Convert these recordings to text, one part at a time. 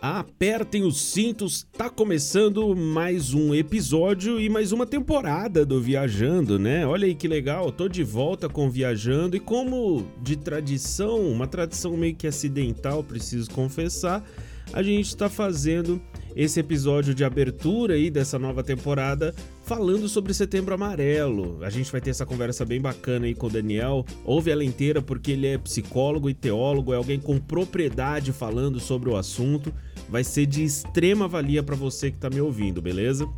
Apertem os cintos, tá começando mais um episódio e mais uma temporada do Viajando, né? Olha aí que legal, tô de volta com Viajando e como de tradição, uma tradição meio que acidental, preciso confessar, a gente está fazendo esse episódio de abertura aí dessa nova temporada falando sobre Setembro Amarelo. A gente vai ter essa conversa bem bacana aí com o Daniel. Ouve ela inteira porque ele é psicólogo e teólogo, é alguém com propriedade falando sobre o assunto. Vai ser de extrema valia para você que está me ouvindo, beleza?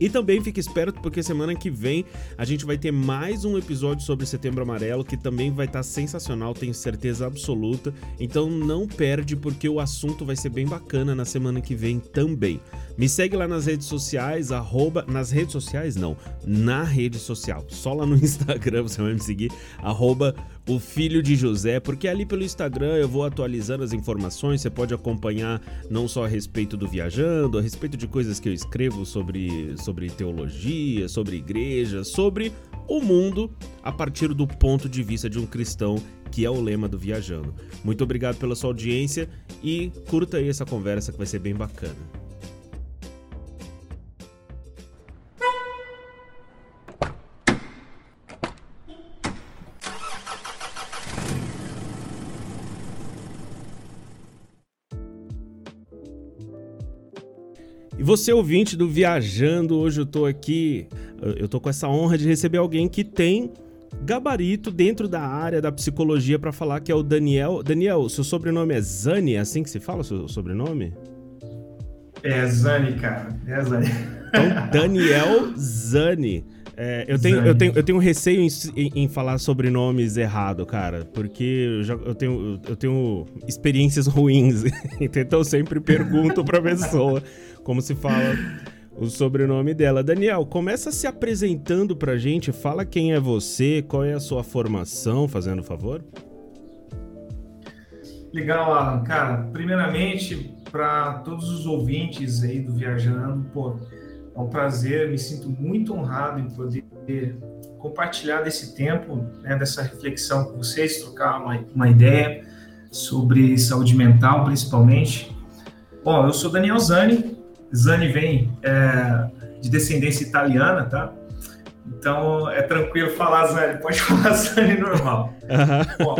E também fique esperto porque semana que vem a gente vai ter mais um episódio sobre Setembro Amarelo que também vai estar tá sensacional, tenho certeza absoluta. Então não perde porque o assunto vai ser bem bacana na semana que vem também. Me segue lá nas redes sociais, arroba, nas redes sociais não, na rede social, só lá no Instagram você vai me seguir, arroba o filho de José, porque ali pelo Instagram eu vou atualizando as informações, você pode acompanhar não só a respeito do viajando, a respeito de coisas que eu escrevo sobre, sobre teologia, sobre igreja, sobre o mundo a partir do ponto de vista de um cristão, que é o lema do Viajando. Muito obrigado pela sua audiência e curta aí essa conversa que vai ser bem bacana. Você ouvinte do Viajando, hoje eu tô aqui, eu tô com essa honra de receber alguém que tem gabarito dentro da área da psicologia para falar que é o Daniel. Daniel, seu sobrenome é Zani, é assim que se fala o seu sobrenome? É Zani, cara. É Zani. Então, Daniel Zani. É, eu, tenho, eu, tenho, eu tenho receio em, em, em falar sobrenomes errado, cara, porque eu, já, eu, tenho, eu tenho experiências ruins, então eu sempre pergunto pra pessoa como se fala o sobrenome dela. Daniel, começa se apresentando pra gente, fala quem é você, qual é a sua formação, fazendo favor. Legal, Alan. Cara, primeiramente, para todos os ouvintes aí do Viajando, pô, é um prazer, me sinto muito honrado em poder compartilhar desse tempo, né, dessa reflexão com vocês, trocar uma, uma ideia sobre saúde mental, principalmente. Bom, eu sou Daniel Zani, Zani vem é, de descendência italiana, tá? Então é tranquilo falar Zani, pode falar Zani normal. Uhum. Bom,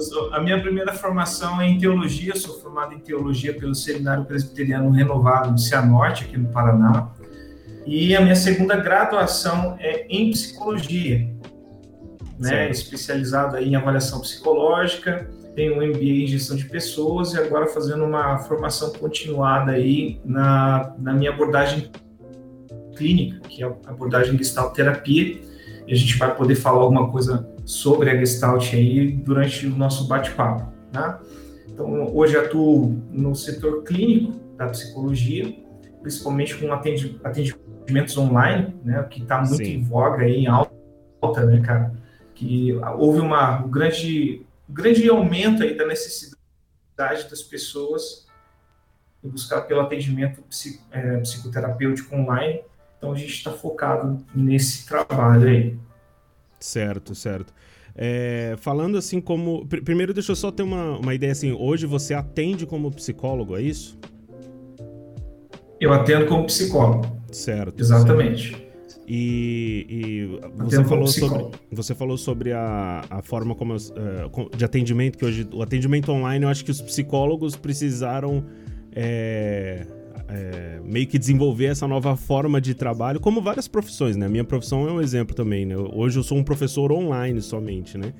sou, a minha primeira formação é em teologia, sou formado em teologia pelo Seminário Presbiteriano Renovado de Cianorte, aqui no Paraná. E a minha segunda graduação é em psicologia, né? Especializado em avaliação psicológica, tenho um MBA em gestão de pessoas e agora fazendo uma formação continuada aí na, na minha abordagem clínica, que é a abordagem Gestalt terapia. E a gente vai poder falar alguma coisa sobre a Gestalt aí durante o nosso bate-papo, tá? Então, hoje atuo no setor clínico da psicologia, principalmente com atendimento atendimentos online, né, que está muito Sim. em voga aí, em alta, né, cara? Que houve uma, um grande, um grande aumento aí da necessidade das pessoas em buscar pelo atendimento é, psicoterapêutico online. Então a gente está focado nesse trabalho aí. Certo, certo. É, falando assim como. Primeiro, deixa eu só ter uma, uma ideia assim. Hoje você atende como psicólogo, é isso? Eu atendo como psicólogo. Certo. Exatamente. Certo. E, e você, falou sobre, você falou sobre a, a forma como uh, de atendimento que hoje o atendimento online eu acho que os psicólogos precisaram é, é, meio que desenvolver essa nova forma de trabalho como várias profissões né? Minha profissão é um exemplo também né? Hoje eu sou um professor online somente né?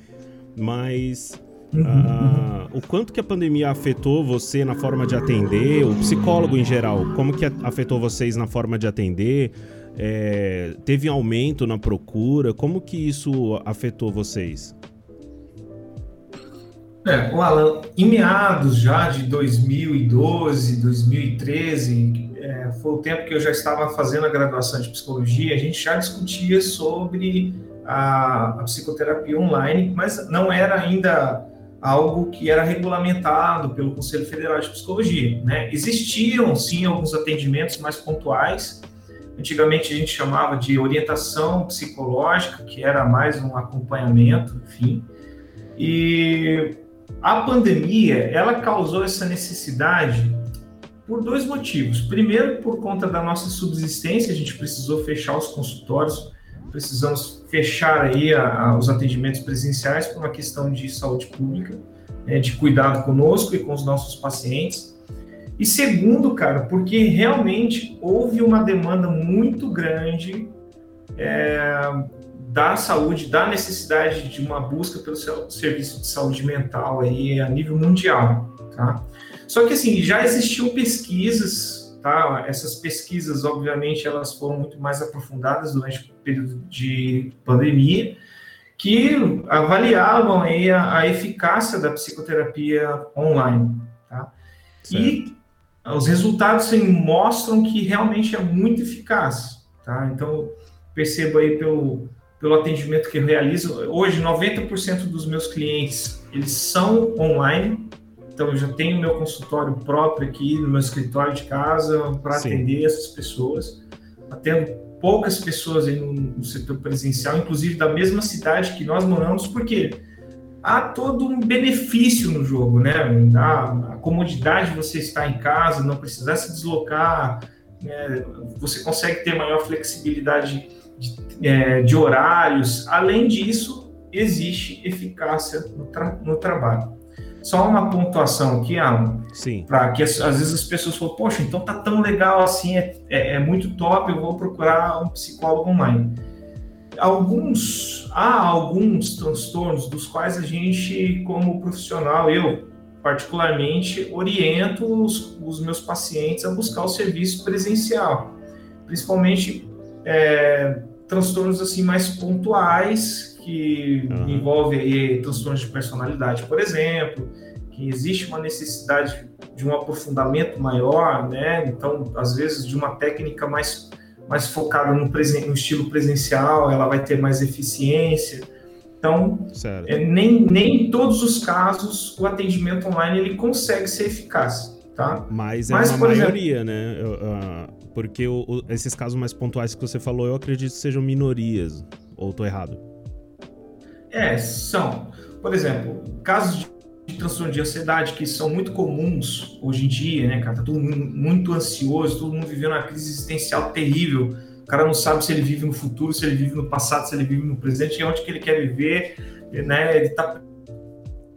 Mas Uh, o quanto que a pandemia afetou você na forma de atender, o psicólogo em geral, como que afetou vocês na forma de atender? É, teve aumento na procura? Como que isso afetou vocês? É, o Alan, em meados já de 2012, 2013, é, foi o tempo que eu já estava fazendo a graduação de psicologia, a gente já discutia sobre a, a psicoterapia online, mas não era ainda algo que era regulamentado pelo Conselho Federal de Psicologia. Né? Existiam, sim, alguns atendimentos mais pontuais. Antigamente a gente chamava de orientação psicológica, que era mais um acompanhamento, enfim. E a pandemia, ela causou essa necessidade por dois motivos. Primeiro, por conta da nossa subsistência, a gente precisou fechar os consultórios, precisamos fechar aí a, a, os atendimentos presenciais por uma questão de saúde pública, né, de cuidado conosco e com os nossos pacientes. E segundo, cara, porque realmente houve uma demanda muito grande é, da saúde, da necessidade de uma busca pelo serviço de saúde mental aí a nível mundial, tá? Só que assim, já existiam pesquisas, tá? Essas pesquisas, obviamente, elas foram muito mais aprofundadas durante o período de pandemia, que avaliavam aí a, a eficácia da psicoterapia online, tá? Certo. E os resultados assim, mostram que realmente é muito eficaz, tá? Então, percebo aí pelo, pelo atendimento que eu realizo, hoje 90% dos meus clientes, eles são online, então eu já tenho meu consultório próprio aqui no meu escritório de casa para atender essas pessoas, atendo poucas pessoas aí no, no setor presencial, inclusive da mesma cidade que nós moramos, porque há todo um benefício no jogo, né? A, a comodidade de você estar em casa, não precisar se deslocar, né? você consegue ter maior flexibilidade de, é, de, horários. Além disso, existe eficácia no, tra no trabalho. Só uma pontuação aqui, Alan, para que às vezes as pessoas falam, poxa, então tá tão legal assim, é, é, é muito top, eu vou procurar um psicólogo online alguns há alguns transtornos dos quais a gente, como profissional, eu particularmente oriento os, os meus pacientes a buscar o serviço presencial, principalmente é, transtornos assim mais pontuais que uhum. envolvem aí, transtornos de personalidade, por exemplo, que existe uma necessidade de um aprofundamento maior, né? Então, às vezes, de uma técnica mais mais focada no, presen no estilo presencial, ela vai ter mais eficiência. Então, é, nem, nem em todos os casos o atendimento online ele consegue ser eficaz, tá? Mas é Mas, uma maioria, exemplo, né? Eu, uh, porque o, o, esses casos mais pontuais que você falou, eu acredito que sejam minorias, ou estou errado? É, são. Por exemplo, casos de de transtorno de ansiedade que são muito comuns hoje em dia, né, cara? Tá todo mundo muito ansioso, todo mundo vivendo uma crise existencial terrível. O cara não sabe se ele vive no futuro, se ele vive no passado, se ele vive no presente, onde que ele quer viver, né? Ele tá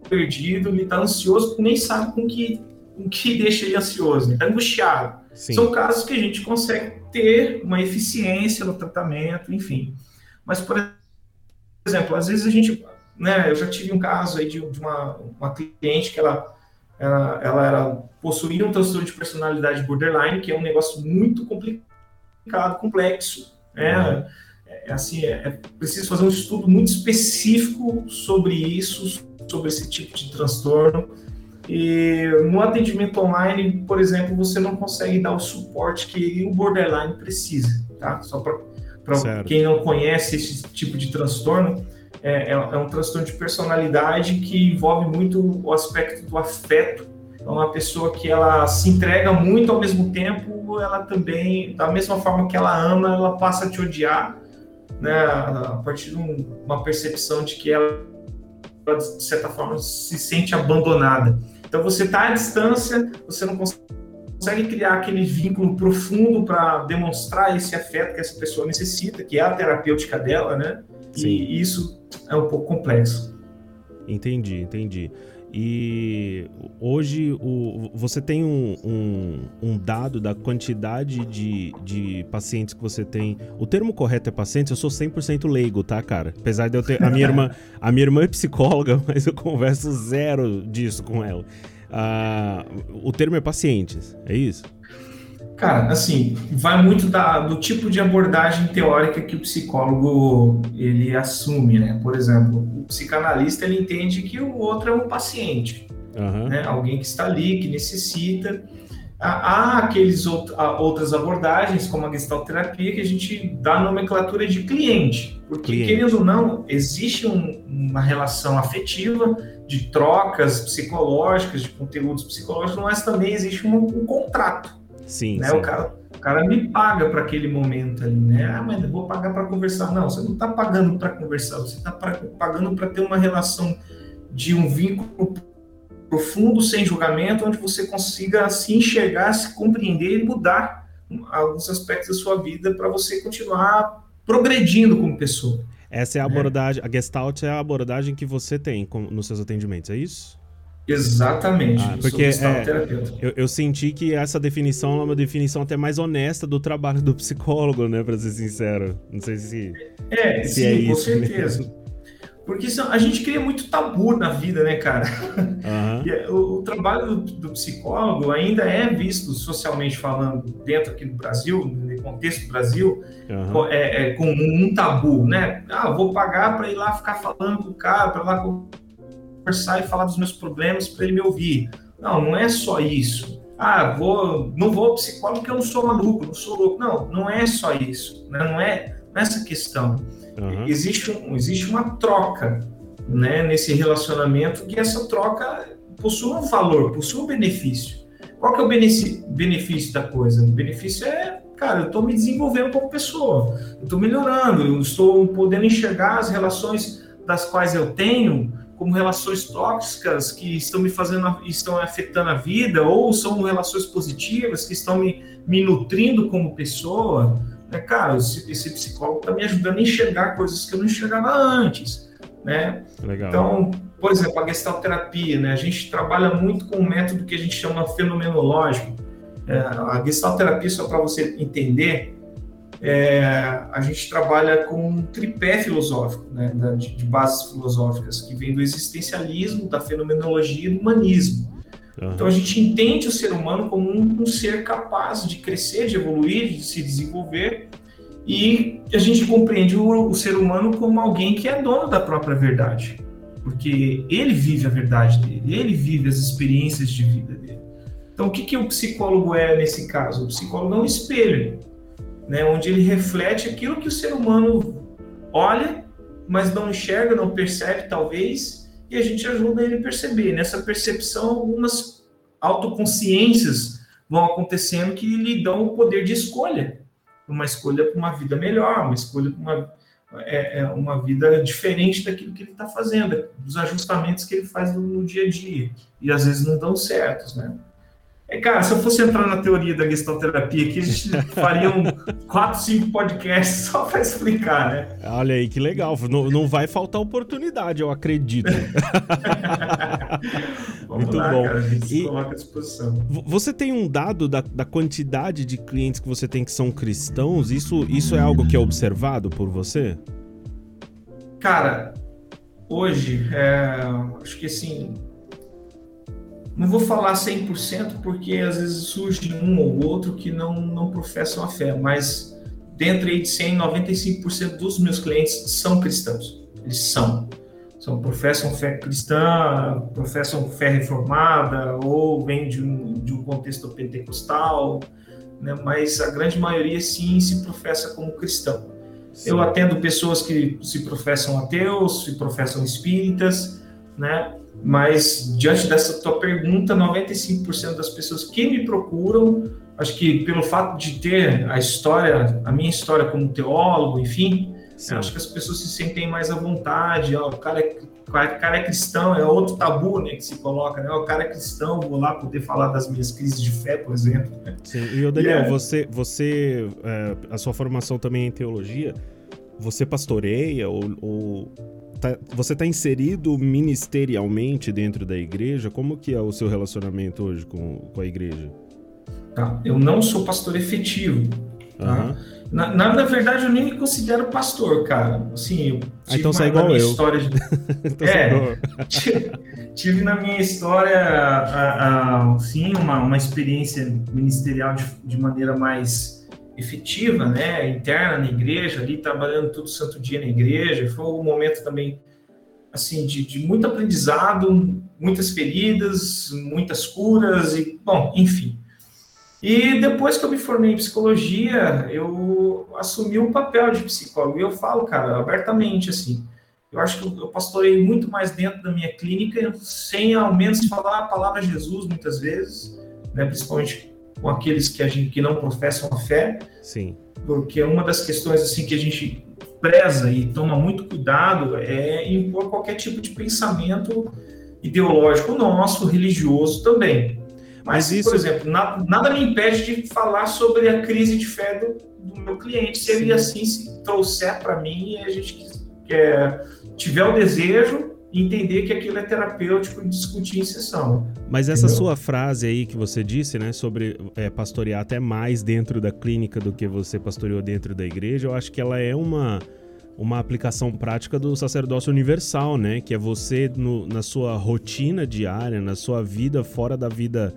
perdido, ele tá ansioso, nem sabe com que com que deixa ele ansioso, ele tá angustiado. Sim. São casos que a gente consegue ter uma eficiência no tratamento, enfim. Mas, por exemplo, às vezes a gente né, eu já tive um caso aí de, de uma, uma cliente que ela, ela, ela era, possuía um transtorno de personalidade borderline, que é um negócio muito complicado, complexo, né? É, é assim, é, é preciso fazer um estudo muito específico sobre isso, sobre esse tipo de transtorno. E no atendimento online, por exemplo, você não consegue dar o suporte que o borderline precisa, tá? Só para quem não conhece esse tipo de transtorno, é, é, é, um transtorno de personalidade que envolve muito o aspecto do afeto. Então, uma pessoa que ela se entrega muito ao mesmo tempo, ela também, da mesma forma que ela ama, ela passa a te odiar, né? A partir de uma percepção de que ela, de certa forma, se sente abandonada. Então, você está à distância, você não consegue criar aquele vínculo profundo para demonstrar esse afeto que essa pessoa necessita, que é a terapêutica dela, né? Sim. E isso é um pouco complexo. Entendi, entendi. E hoje o, você tem um, um, um, dado da quantidade de, de pacientes que você tem. O termo correto é pacientes, eu sou 100% leigo, tá, cara? Apesar de eu ter. A minha irmã, a minha irmã é psicóloga, mas eu converso zero disso com ela. Uh, o termo é pacientes, é isso? Cara, assim, vai muito da, do tipo de abordagem teórica que o psicólogo ele assume, né? Por exemplo, o psicanalista ele entende que o outro é um paciente, uhum. né? Alguém que está ali, que necessita. Há aqueles outras abordagens, como a gestalterapia, que a gente dá nomenclatura de cliente, porque cliente. querendo ou não, existe um, uma relação afetiva de trocas psicológicas, de conteúdos psicológicos, mas também existe um, um contrato. Sim, né? sim. O, cara, o cara me paga para aquele momento ali, né? Ah, mas eu vou pagar para conversar. Não, você não está pagando para conversar, você está pagando para ter uma relação de um vínculo profundo, sem julgamento, onde você consiga se enxergar, se compreender e mudar alguns aspectos da sua vida para você continuar progredindo como pessoa. Essa é a né? abordagem, é. a Gestalt é a abordagem que você tem nos seus atendimentos, é isso? Exatamente. Ah, porque é, eu, eu, senti que essa definição é uma definição até mais honesta do trabalho do psicólogo, né? Para ser sincero. Não sei se. É, se sim, é com certeza. Mesmo. Porque a gente cria muito tabu na vida, né, cara? Uhum. o, o, trabalho do, do, psicólogo ainda é visto socialmente falando dentro aqui do Brasil, no contexto do Brasil, uhum. é, é, como um tabu, né? Ah, vou pagar para ir lá ficar falando com o cara, para lá conversar e falar dos meus problemas para ele me ouvir. Não, não é só isso. Ah, vou, não vou ao psicólogo porque eu não sou maluco, não sou louco. Não, não é só isso. Né? Não é nessa é questão. Uhum. Existe, um, existe uma troca né, nesse relacionamento que essa troca possui um valor, possui um benefício. Qual que é o benefício da coisa? O benefício é, cara, eu estou me desenvolvendo como pessoa, eu estou melhorando, eu estou podendo enxergar as relações das quais eu tenho como relações tóxicas que estão me fazendo, estão afetando a vida, ou são relações positivas que estão me, me nutrindo como pessoa. Né? Cara, esse, esse psicólogo está me ajudando a enxergar coisas que eu não enxergava antes. Né? Legal. Então, por exemplo, a gestalterapia, né? a gente trabalha muito com um método que a gente chama fenomenológico. É, a gestalterapia, só para você entender, é, a gente trabalha com um tripé filosófico, né, de, de, bases filosóficas, que vem do existencialismo, da fenomenologia e do humanismo. Uhum. Então a gente entende o ser humano como um, um, ser capaz de crescer, de evoluir, de se desenvolver, e a gente compreende o, o ser humano como alguém que é dono da própria verdade, porque ele vive a verdade dele, ele vive as experiências de vida dele. Então o que, que o psicólogo é nesse caso? O psicólogo é um espelho né, onde ele reflete aquilo que o ser humano olha, mas não enxerga, não percebe, talvez, e a gente ajuda ele a perceber. Nessa percepção, algumas autoconsciências vão acontecendo que lhe dão o poder de escolha. Uma escolha para uma vida melhor, uma escolha para uma, é, é, uma vida diferente daquilo que ele está fazendo, dos ajustamentos que ele faz no, no dia a dia. E às vezes não dão certos, né? É, cara, se eu fosse entrar na teoria da gestalterapia aqui, a gente faria um 4, 5 podcasts só para explicar, né? Olha aí, que legal. Não, não vai faltar oportunidade, eu acredito. Muito lá, bom. Cara, a gente e coloca à disposição. Você tem um dado da, da quantidade de clientes que você tem que são cristãos? Isso, isso é algo que é observado por você? Cara, hoje, é, acho que assim, não vou falar 100% porque às vezes surge um ou outro que não, não professam a fé, mas dentro de 100, 95% dos meus clientes são cristãos. Eles são. São, professam fé cristã, professam fé reformada ou vêm de um, de um contexto pentecostal, né? mas a grande maioria sim se professa como cristão. Sim. Eu atendo pessoas que se professam ateus, se professam espíritas, né? Mas, diante dessa tua pergunta, 95% das pessoas que me procuram, acho que pelo fato de ter a história, a minha história como teólogo, enfim, acho que as pessoas se sentem mais à vontade. Ó, o, cara é, o cara é cristão, é outro tabu né, que se coloca, né? O cara é cristão, vou lá poder falar das minhas crises de fé, por exemplo. Né? Sim, e o Daniel, yeah. você, você é, a sua formação também é em teologia, você pastoreia ou, ou tá, você está inserido ministerialmente dentro da igreja? Como que é o seu relacionamento hoje com, com a igreja? Tá, eu não sou pastor efetivo. Tá? Uhum. Na, na, verdade, eu nem me considero pastor, cara. Assim, eu ah, então sai igual eu. História de... então é, tive, tive, na minha história, a, a, sim, uma, uma experiência ministerial de, de maneira mais efetiva, né, interna na igreja, ali trabalhando todo santo dia na igreja. Foi um momento também assim de, de muito aprendizado, muitas feridas, muitas curas e bom, enfim. E depois que eu me formei em psicologia, eu assumi um papel de psicólogo. E eu falo, cara, abertamente assim, eu acho que eu pastorei muito mais dentro da minha clínica, sem ao menos falar a palavra Jesus muitas vezes, né, principalmente com aqueles que a gente que não professam a fé. Sim. Porque uma das questões assim que a gente preza e toma muito cuidado é impor qualquer tipo de pensamento ideológico nosso, religioso também. Mas, Mas isso... por exemplo, nada, nada, me impede de falar sobre a crise de fé do, do meu cliente, se ele assim se trouxer para mim e a gente é, tiver o desejo entender que aquilo é terapêutico e discutir em sessão. Mas essa entendeu? sua frase aí que você disse, né, sobre é, pastorear até mais dentro da clínica do que você pastoreou dentro da igreja, eu acho que ela é uma uma aplicação prática do sacerdócio universal, né? Que é você, no, na sua rotina diária, na sua vida fora da vida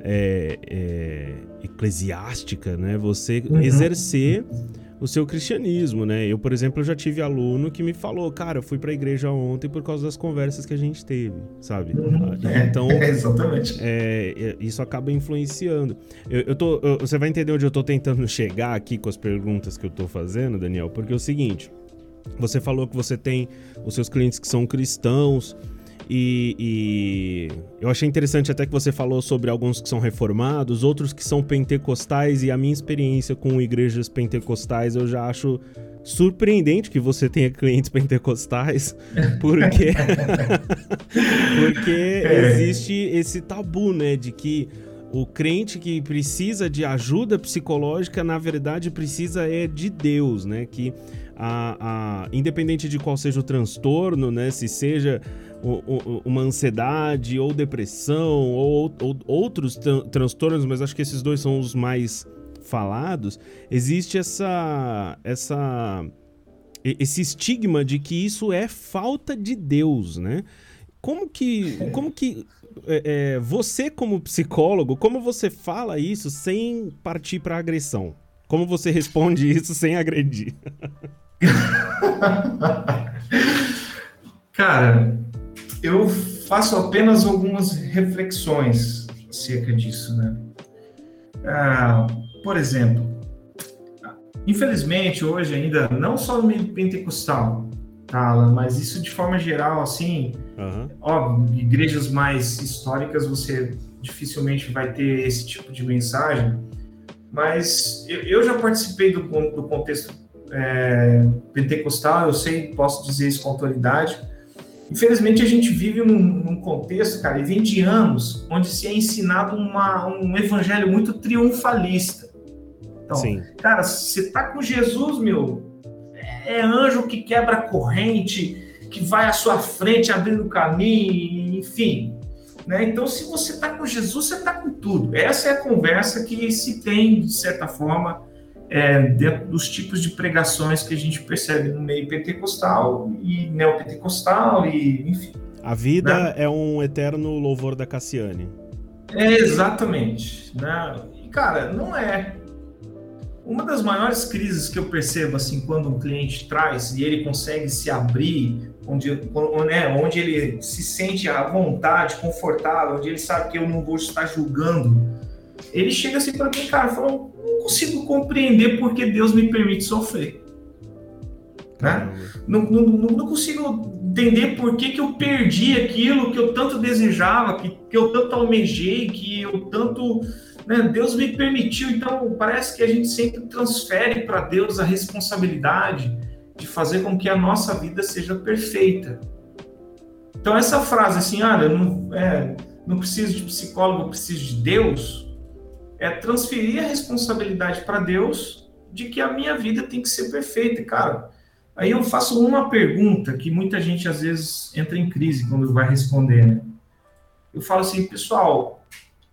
é, é, eclesiástica, né? Você uhum. exercer o seu cristianismo, né? Eu, por exemplo, já tive aluno que me falou, cara, eu fui para a igreja ontem por causa das conversas que a gente teve, sabe? Uhum. Então, é, exatamente. É, é, isso acaba influenciando. Eu, eu tô, eu, você vai entender onde eu tô tentando chegar aqui com as perguntas que eu tô fazendo, Daniel, porque é o seguinte, você falou que você tem os seus clientes que são cristãos. E, e, eu achei interessante até que você falou sobre alguns que são reformados, outros que são pentecostais, e a minha experiência com igrejas pentecostais eu já acho surpreendente que você tenha clientes pentecostais, porque porque é. existe esse tabu, né, de que o crente que precisa de ajuda psicológica, na verdade, precisa é de Deus, né? Que a, a, independente de qual seja o transtorno, né? Se seja uma ansiedade ou depressão ou, ou outros tran transtornos, mas acho que esses dois são os mais falados, existe essa, essa esse estigma de que isso é falta de Deus, né? Como que, como que é, é, você como psicólogo, como você fala isso sem partir para agressão? Como você responde isso sem agredir? Cara, eu faço apenas algumas reflexões acerca disso, né? Ah, por exemplo, infelizmente hoje ainda, não só no meio pentecostal, tá, mas isso de forma geral, assim, uhum. óbvio, igrejas mais históricas você dificilmente vai ter esse tipo de mensagem, mas eu, eu já participei do, do contexto é, pentecostal, eu sei, posso dizer isso com autoridade. Infelizmente, a gente vive num, num, contexto, cara, e vem de anos, onde se é ensinado uma, um evangelho muito triunfalista. Então, Sim. cara, você tá com Jesus, meu, é anjo que quebra a corrente, que vai à sua frente abrindo o caminho, enfim. Né? Então, se você está com Jesus, você está com tudo. Essa é a conversa que se tem, de certa forma, é, dentro dos tipos de pregações que a gente percebe no meio pentecostal e neopentecostal e enfim. A vida né? é um eterno louvor da Cassiane. É, exatamente. Né? E, cara, não é. Uma das maiores crises que eu percebo, assim, quando um cliente traz e ele consegue se abrir, onde, né, onde ele se sente à vontade, confortável, onde ele sabe que eu não vou estar julgando, ele chega assim para mim, cara, falou, não consigo compreender porque Deus me permite sofrer. Né? Não, não, não, consigo entender por que, que eu perdi aquilo que eu tanto desejava, que, que eu tanto almejei, que eu tanto. Né, Deus me permitiu. Então, parece que a gente sempre transfere para Deus a responsabilidade de fazer com que a nossa vida seja perfeita. Então, essa frase assim, ah, eu não, é, não preciso de psicólogo, eu preciso de Deus é transferir a responsabilidade para Deus de que a minha vida tem que ser perfeita, cara. Aí eu faço uma pergunta que muita gente às vezes entra em crise quando vai responder, né? Eu falo assim, pessoal,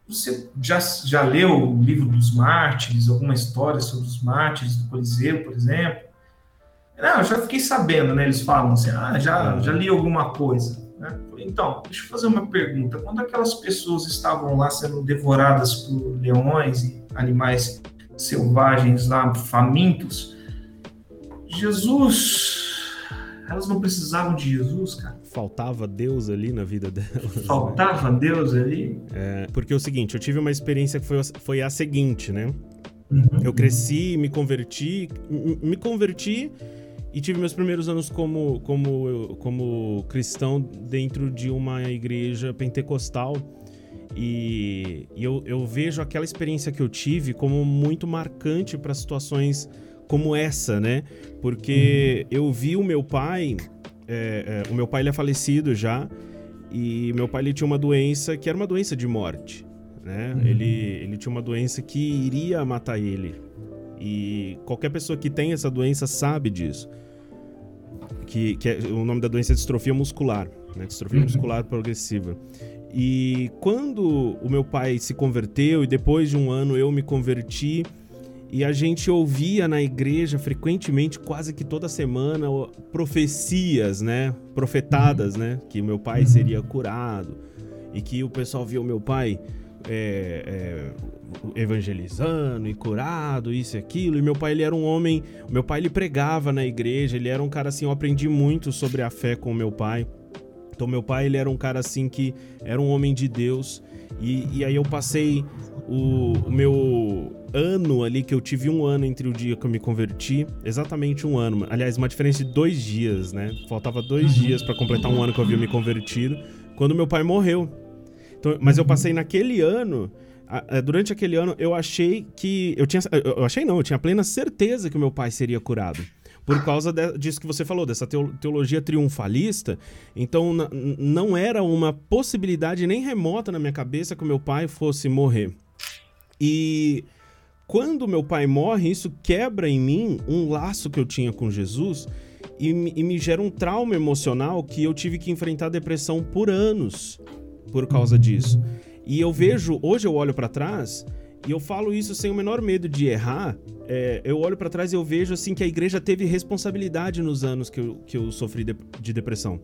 você já, já leu o livro dos mártires, alguma história sobre os mártires do Coliseu, por exemplo? Não, eu já fiquei sabendo, né? Eles falam assim, ah, já, já li alguma coisa. Né? Então, deixa eu fazer uma pergunta. Quando aquelas pessoas estavam lá sendo devoradas por leões e animais selvagens lá, famintos, Jesus, elas não precisavam de Jesus, cara. Faltava Deus ali na vida delas. Né? Faltava né? Deus ali? É, porque é o seguinte, eu tive uma experiência que foi, foi a seguinte, né? Uhum, eu cresci, me converti, me converti e tive meus primeiros anos como, como, como cristão dentro de uma igreja pentecostal. E, e eu, eu vejo aquela experiência que eu tive como muito marcante para situações como essa, né? Porque uhum. eu vi o meu pai, é, é, o meu pai ele é falecido já, E meu pai ele tinha uma doença que era uma doença de morte, né? Uhum. Ele, ele tinha uma doença que iria matar ele. E qualquer pessoa que tem essa doença sabe disso. Que, que é, o nome da doença é distrofia muscular, né? Distrofia uhum. muscular progressiva. E quando o meu pai se converteu e depois de um ano eu me converti, e a gente ouvia na igreja frequentemente, quase que toda semana, profecias, né? Profetadas, uhum. né? Que meu pai uhum. seria curado. E que o pessoal via o meu pai é, é, evangelizando e curado, isso e aquilo. E meu pai, ele era um homem. Meu pai, ele pregava na igreja. Ele era um cara assim. Eu aprendi muito sobre a fé com meu pai. Então, meu pai, ele era um cara assim que era um homem de Deus. E, e aí eu passei o, o, meu ano ali, que eu tive um ano entre o dia que eu me converti, exatamente um ano. Aliás, uma diferença de dois dias, né? Faltava dois uhum. dias para completar um ano que eu havia me convertido, quando meu pai morreu. Então, mas eu passei naquele ano durante aquele ano eu achei que eu tinha eu achei não eu tinha plena certeza que meu pai seria curado por causa de, disso que você falou, dessa teologia triunfalista. Então, não era uma possibilidade nem remota na minha cabeça que o meu pai fosse morrer. E quando meu pai morre, isso quebra em mim um laço que eu tinha com Jesus e, e me gera um trauma emocional que eu tive que enfrentar depressão por anos por causa disso. E eu vejo, hoje eu olho para trás e eu falo isso sem o menor medo de errar. É, eu olho para trás e eu vejo assim que a igreja teve responsabilidade nos anos que eu, que eu sofri de, de depressão.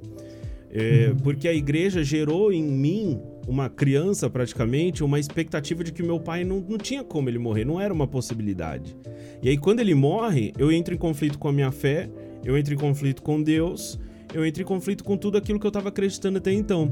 É, uhum. Porque a igreja gerou em mim, uma criança praticamente, uma expectativa de que meu pai não, não tinha como ele morrer, não era uma possibilidade. E aí, quando ele morre, eu entro em conflito com a minha fé, eu entro em conflito com Deus, eu entro em conflito com tudo aquilo que eu estava acreditando até então.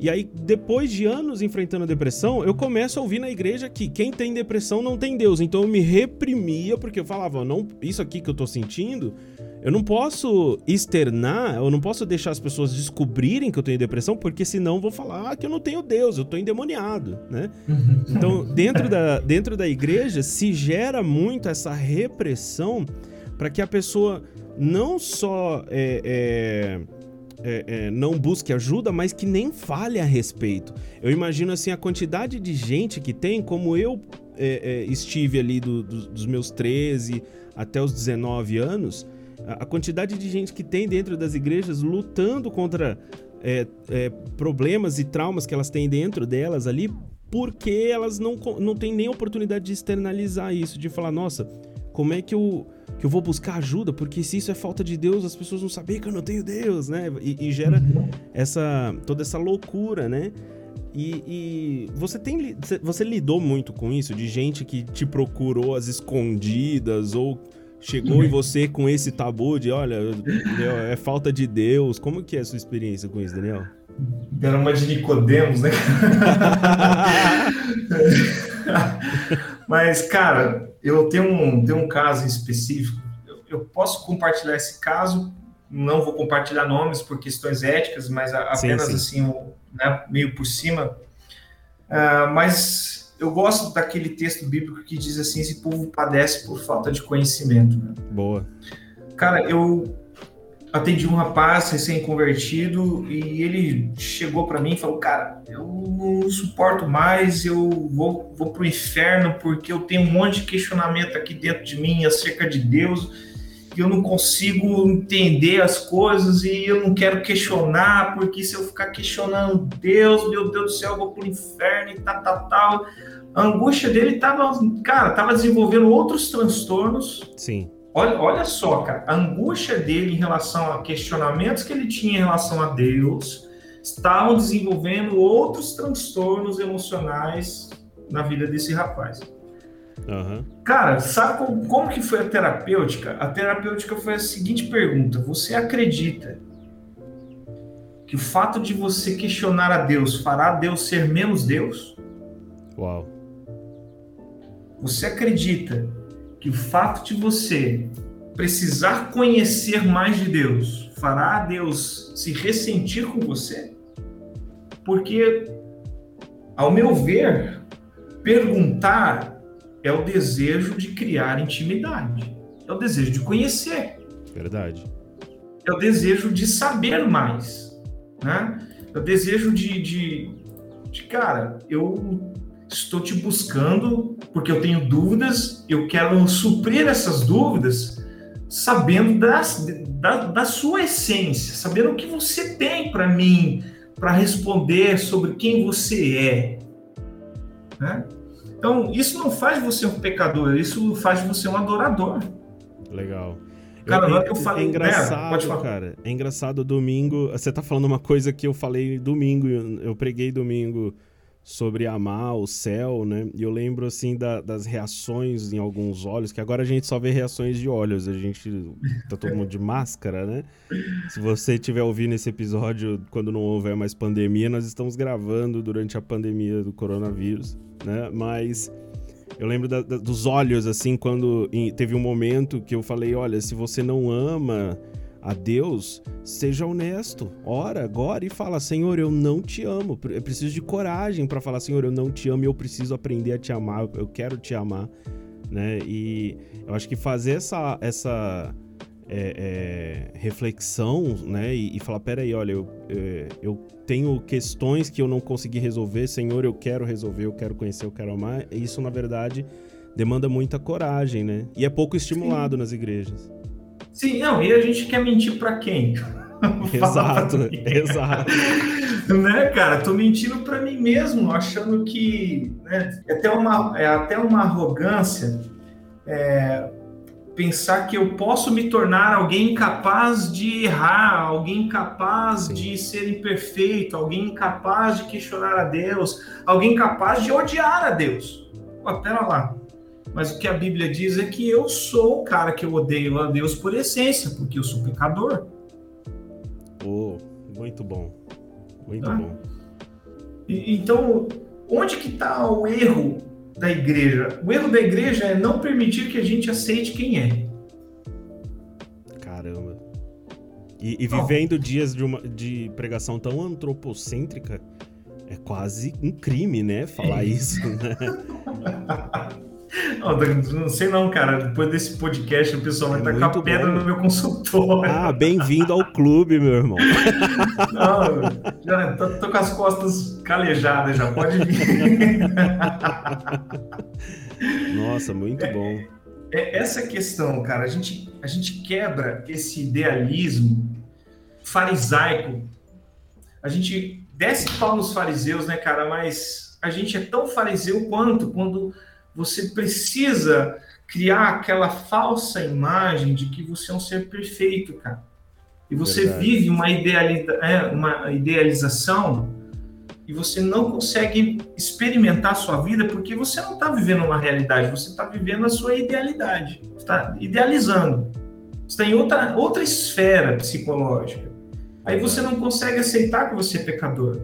E aí, depois de anos enfrentando a depressão, eu começo a ouvir na igreja que quem tem depressão não tem Deus. Então eu me reprimia, porque eu falava, não, isso aqui que eu tô sentindo, eu não posso externar, eu não posso deixar as pessoas descobrirem que eu tenho depressão, porque senão vou falar que eu não tenho Deus, eu tô endemoniado, né? Uhum. Então, dentro da, dentro da igreja se gera muito essa repressão para que a pessoa não só é, é é, é, não busque ajuda, mas que nem fale a respeito. Eu imagino assim a quantidade de gente que tem, como eu é, é estive ali do, do, dos meus 13 até os 19 anos, a, quantidade de gente que tem dentro das igrejas lutando contra é, é, problemas e traumas que elas têm dentro delas ali, porque elas não, não têm nem oportunidade de externalizar isso, de falar, nossa, como é que eu que eu vou buscar ajuda, porque se isso é falta de Deus, as pessoas vão saber que eu não tenho Deus, né? E, e gera essa toda essa loucura, né? E, e, você tem você lidou muito com isso de gente que te procurou às escondidas ou chegou uhum. em você com esse tabu de olha é falta de Deus como que é a sua experiência com isso Daniel deram uma de Nicodemos né Mas, cara, eu tenho um, tenho um caso específico. Eu, eu, posso compartilhar esse caso, não vou compartilhar nomes por questões éticas, mas a, sim, apenas sim. assim, né, meio por cima. Uh, mas eu gosto daquele texto bíblico que diz assim: esse povo padece por falta de conhecimento. Né? Boa. Cara, eu atendi um rapaz recém-convertido e ele chegou para mim e falou: Cara, eu não suporto mais, eu vou, vou pro inferno porque eu tenho um monte de questionamento aqui dentro de mim acerca de Deus e eu não consigo entender as coisas e eu não quero questionar porque se eu ficar questionando Deus, meu Deus do céu, eu vou pro inferno e tal, tal, tal. A angústia dele tava, cara, tava desenvolvendo outros transtornos. Sim Olha, olha só, cara, a angústia dele em relação a questionamentos que ele tinha em relação a Deus estavam desenvolvendo outros transtornos emocionais na vida desse rapaz. Uhum. Cara, sabe como, como, que foi a terapêutica? A terapêutica foi a seguinte pergunta: Você acredita que o fato de você questionar a Deus fará Deus ser menos Deus? Uau. Você acredita que o fato de você precisar conhecer mais de Deus fará Deus se ressentir com você? Porque, ao meu ver, perguntar é o desejo de criar intimidade, é o desejo de conhecer. Verdade. É o desejo de saber mais, né? É o desejo de, de, de, cara, eu estou te buscando porque eu tenho dúvidas, eu quero suprir essas dúvidas sabendo das, da, da sua essência, sabendo o que você tem para mim, para responder sobre quem você é. Né? Então, isso não faz você um pecador, isso faz você um adorador. Legal. Cara, eu, é, eu falei, é engraçado, é, cara. É engraçado domingo. Você tá falando uma coisa que eu falei domingo, eu preguei domingo sobre amar o céu, né? E eu lembro, assim, da, das reações em alguns olhos, que agora a gente só vê reações de olhos, a gente tá todo mundo de máscara, né? Se você estiver ouvindo esse episódio quando não houver mais pandemia, nós estamos gravando durante a pandemia do coronavírus, né? Mas eu lembro da, da, dos olhos, assim, quando em, teve um momento que eu falei, olha, se você não ama a Deus, seja honesto. Ora agora e fala: Senhor, eu não te amo. Eu preciso de coragem para falar: Senhor, eu não te amo e eu preciso aprender a te amar. Eu quero te amar. Né? E eu acho que fazer essa, essa é, é, reflexão né? e, e falar: peraí, olha, eu, é, eu tenho questões que eu não consegui resolver. Senhor, eu quero resolver, eu quero conhecer, eu quero amar. Isso, na verdade, demanda muita coragem, né? E é pouco estimulado Sim. nas igrejas. Sim, não, e a gente quer mentir para quem? exato, exato. né, cara? Tô mentindo para mim mesmo, achando que né, é, até uma, é até uma arrogância é, pensar que eu posso me tornar alguém incapaz de errar, alguém incapaz Sim. de ser imperfeito, alguém incapaz de questionar a Deus, alguém incapaz de odiar a Deus. Pô, pera lá. Mas o que a Bíblia diz é que eu sou o cara que eu odeio a Deus por essência, porque eu sou pecador. Oh, muito bom. Muito ah. bom. E, então, onde que está o erro da igreja? O erro da igreja é não permitir que a gente aceite quem é. Caramba. E, e vivendo oh. dias de, uma, de pregação tão antropocêntrica, é quase um crime, né? Falar é. isso, né? Não, não, sei não, cara. Depois desse podcast, o pessoal vai é tacar com a pedra bom. no meu consultório. Ah, bem-vindo ao clube, meu irmão. Não, já tô, tô, com as costas calejadas, já pode vir. Nossa, muito é, bom. É, essa questão, cara, a gente, a gente quebra esse idealismo farisaico. A gente desce pau nos fariseus, né, cara? Mas a gente é tão fariseu quanto quando você precisa criar aquela falsa imagem de que você é um ser perfeito, cara. E você Verdade. vive uma, idealiza é, uma idealização e você não consegue experimentar a sua vida porque você não está vivendo uma realidade, você está vivendo a sua idealidade, está idealizando. Você está em outra, outra esfera psicológica. Aí você não consegue aceitar que você é pecador.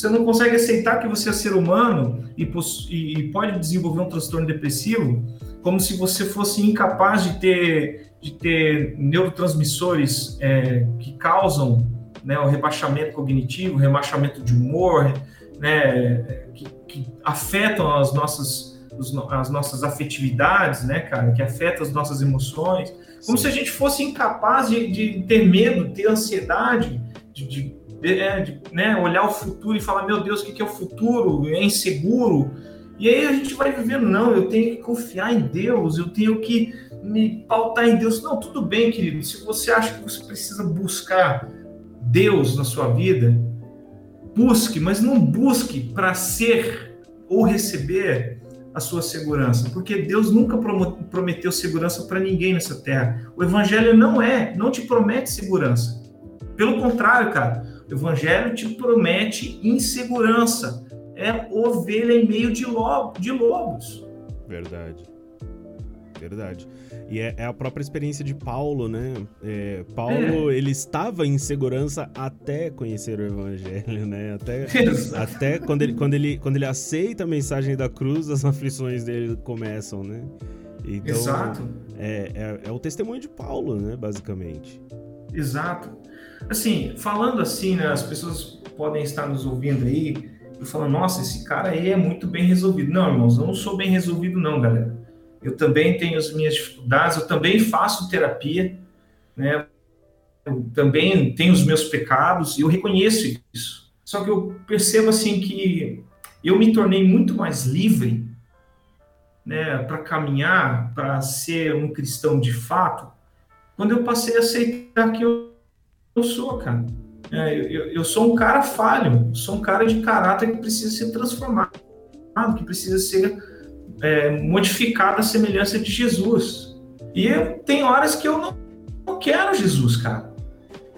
Você não consegue aceitar que você é ser humano e, e pode desenvolver um transtorno depressivo, como se você fosse incapaz de ter, de ter neurotransmissores é, que causam né, o rebaixamento cognitivo, o rebaixamento de humor, né, que, que afetam as nossas, as nossas afetividades, né, cara, que afetam as nossas emoções, como Sim. se a gente fosse incapaz de, de ter medo, ter ansiedade, de, de é, de, né, olhar o futuro e falar, meu Deus, o que é o futuro? É inseguro. E aí a gente vai vivendo, não, eu tenho que confiar em Deus, eu tenho que me pautar em Deus. Não, tudo bem, querido. Se você acha que você precisa buscar Deus na sua vida, busque, mas não busque para ser ou receber a sua segurança, porque Deus nunca prometeu segurança para ninguém nessa terra. O evangelho não é, não te promete segurança. Pelo contrário, cara, o evangelho te promete insegurança. É ovelha em meio de, lobo, de lobos. Verdade. Verdade. E é, é, a própria experiência de Paulo, né? É, Paulo, é. ele estava em segurança até conhecer o evangelho, né? Até, até quando, ele, quando, ele, quando ele aceita a mensagem da cruz, as aflições dele começam, né? Então, Exato. É, é, é o testemunho de Paulo, né? Basicamente. Exato. Assim, falando assim, né, as pessoas podem estar nos ouvindo aí e falando, nossa, esse cara aí é muito bem resolvido. Não, irmãos, eu não sou bem resolvido não, galera. Eu também tenho as minhas dificuldades, eu também faço terapia, né? Eu também tenho os meus pecados e eu reconheço isso. Só que eu percebo assim que eu me tornei muito mais livre, né, para caminhar, para ser um cristão de fato, quando eu passei a aceitar que eu, eu sou, cara. É, eu, eu, sou um cara falho, sou um cara de caráter que precisa ser transformado, que precisa ser é, modificado à semelhança de Jesus. E eu, tem horas que eu não, não quero Jesus, cara.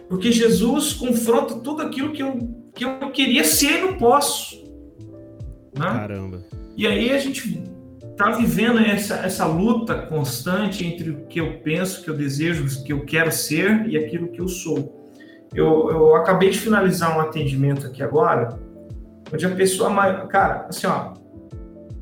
Porque Jesus confronta tudo aquilo que eu, que eu queria ser e não posso. Né? Caramba. E aí a gente tá vivendo essa, essa luta constante entre o que eu penso, o que eu desejo, o que eu quero ser e aquilo que eu sou. Eu, eu acabei de finalizar um atendimento aqui agora, onde a pessoa, cara, assim, ó,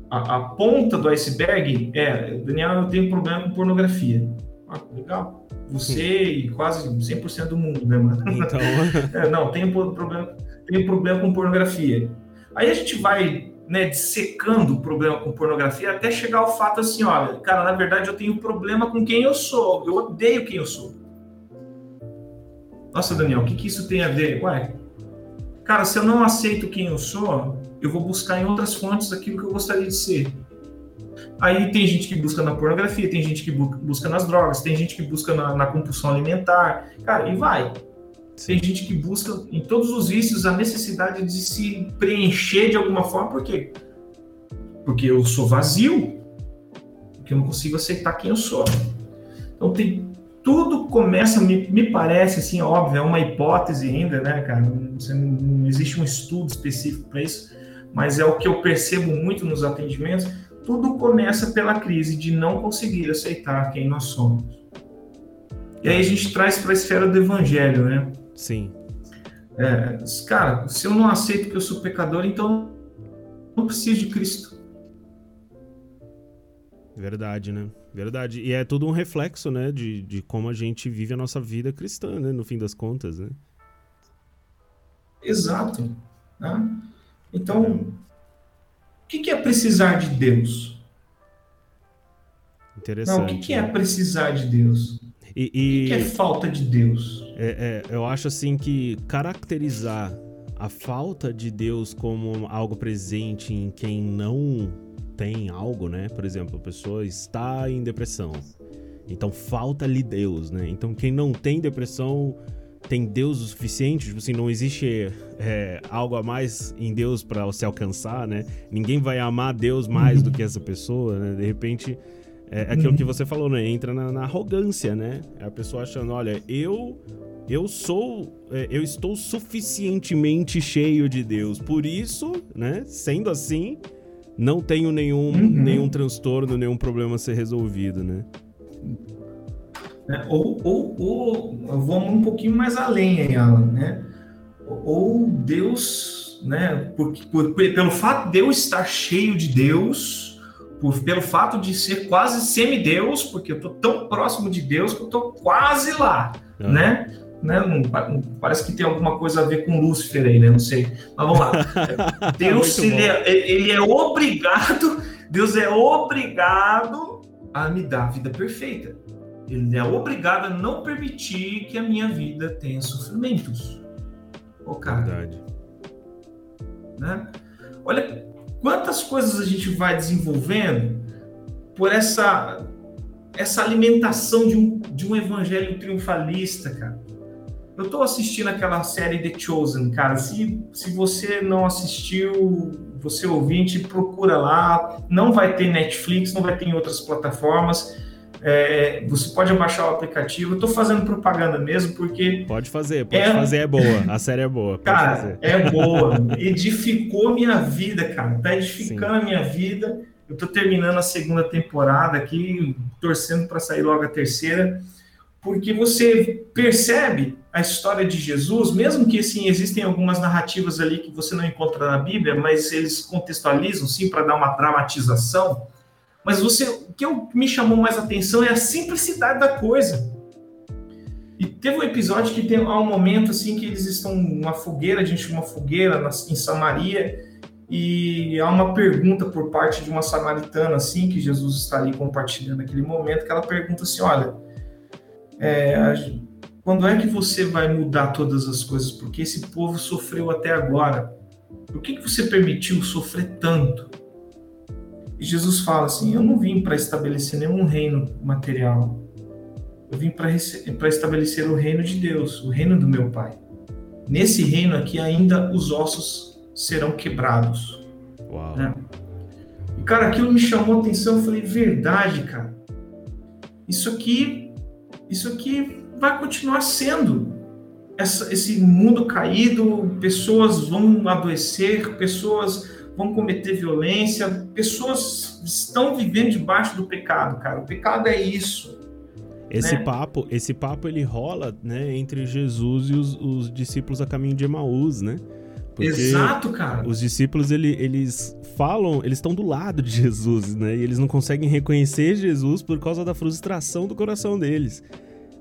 a, a ponta do iceberg é, Daniel, eu tenho problema com pornografia. Ah, legal. Você e quase 100% do mundo, né, mano? Então... é, não, tenho problema, tenho problema com pornografia. Aí a gente vai né, dissecando o problema com pornografia até chegar ao fato assim, olha, cara, na verdade eu tenho problema com quem eu sou, eu odeio quem eu sou. Nossa, Daniel, o que, que isso tem a ver? Ué, cara, se eu não aceito quem eu sou, eu vou buscar em outras fontes aquilo que eu gostaria de ser. Aí tem gente que busca na pornografia, tem gente que busca nas drogas, tem gente que busca na, na compulsão alimentar, cara, e vai. Sim. Tem gente que busca em todos os vícios a necessidade de se preencher de alguma forma, por quê? Porque eu sou vazio, porque eu não consigo aceitar quem eu sou. Então tem tudo começa, me, me parece assim, óbvio, é uma hipótese ainda, né, cara? Não, não existe um estudo específico para isso, mas é o que eu percebo muito nos atendimentos. Tudo começa pela crise de não conseguir aceitar quem nós somos. E aí a gente traz para a esfera do evangelho, né? Sim. É, cara, se eu não aceito que eu sou pecador, então não preciso de Cristo. Verdade, né? Verdade. E é tudo um reflexo, né, de, de como a gente vive a nossa vida cristã, né, no fim das contas, né? Exato. Né? Então, o que, que é precisar de Deus? Interessante. Não, o que, que é precisar de Deus? E, e... O que é falta de Deus? É, é, eu acho assim que caracterizar a falta de Deus como algo presente em quem não tem algo, né? Por exemplo, a pessoa está em depressão. Então falta-lhe Deus, né? Então quem não tem depressão tem Deus o suficiente, tipo assim, não existe é, algo a mais em Deus para você alcançar, né? Ninguém vai amar Deus mais do que essa pessoa, né? De repente, é, é aquilo que você falou, né? Entra na, na arrogância, né? É a pessoa achando, olha, eu eu sou, é, eu estou suficientemente cheio de Deus, por isso, né? Sendo assim, não tenho nenhum, uhum. nenhum transtorno, nenhum problema a ser resolvido, né? É, ou, ou, ou vamos um pouquinho mais além aí, Alan, né? Ou Deus, né? Porque, por, pelo fato de eu estar cheio de Deus, por, pelo fato de ser quase semideus, porque eu tô tão próximo de Deus que eu tô quase lá, né? Né? Não, parece que tem alguma coisa a ver com Lúcifer aí, né? Não sei. Mas vamos lá. Deus, ele é, ele é obrigado, Deus é obrigado a me dar a vida perfeita. Ele é obrigado a não permitir que a minha vida tenha sofrimentos. Ô, cara. Verdade. Né? Olha quantas coisas a gente vai desenvolvendo por essa essa alimentação de um, de um evangelho triunfalista, cara. Eu tô assistindo aquela série The Chosen, cara. Se, se você não assistiu, você ouvinte, procura lá. Não vai ter Netflix, não vai ter em outras plataformas. É, você pode baixar o aplicativo. Eu tô fazendo propaganda mesmo, porque. Pode fazer, pode é... fazer, é boa. A série é boa. cara, fazer. é boa. Edificou minha vida, cara. Tá edificando Sim. a minha vida. Eu tô terminando a segunda temporada aqui, torcendo para sair logo a terceira porque você percebe a história de Jesus, mesmo que assim existem algumas narrativas ali que você não encontra na Bíblia, mas eles contextualizam sim para dar uma dramatização. Mas você, o que eu, me chamou mais atenção é a simplicidade da coisa. E teve um episódio que tem há um momento assim que eles estão numa fogueira, a gente uma fogueira em Samaria, e há uma pergunta por parte de uma samaritana assim que Jesus está ali compartilhando naquele momento, que ela pergunta assim, olha, é, quando é que você vai mudar todas as coisas? Porque esse povo sofreu até agora. Por que, que você permitiu sofrer tanto? E Jesus fala assim: Eu não vim para estabelecer nenhum reino material. Eu vim para estabelecer o reino de Deus, o reino do meu Pai. Nesse reino aqui, ainda os ossos serão quebrados. Uau. Né? E, cara, aquilo me chamou a atenção. Eu falei: Verdade, cara. Isso aqui, isso aqui vai continuar sendo essa, esse mundo caído, pessoas vão adoecer, pessoas vão cometer violência, pessoas estão vivendo debaixo do pecado, cara. O pecado é isso. Esse né? papo, esse papo ele rola, né, entre Jesus e os, os discípulos a caminho de Emaús, né? Porque Exato, cara. Os discípulos ele, eles falam, eles estão do lado de Jesus, né? E eles não conseguem reconhecer Jesus por causa da frustração do coração deles.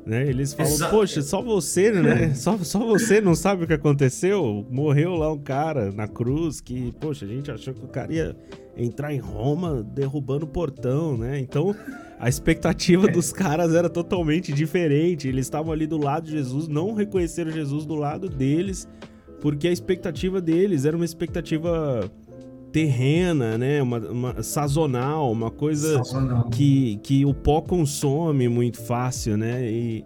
Né? Eles falam, Exato. poxa, só você, né? só, só você não sabe o que aconteceu? Morreu lá um cara na cruz que, poxa, a gente achou que o cara ia entrar em Roma derrubando o portão, né? Então, a expectativa dos caras era totalmente diferente. Eles estavam ali do lado de Jesus, não reconheceram Jesus do lado deles, porque a expectativa deles era uma expectativa terrena, né? Uma, uma sazonal, uma coisa sazonal. Que, que o pó consome muito fácil, né? E,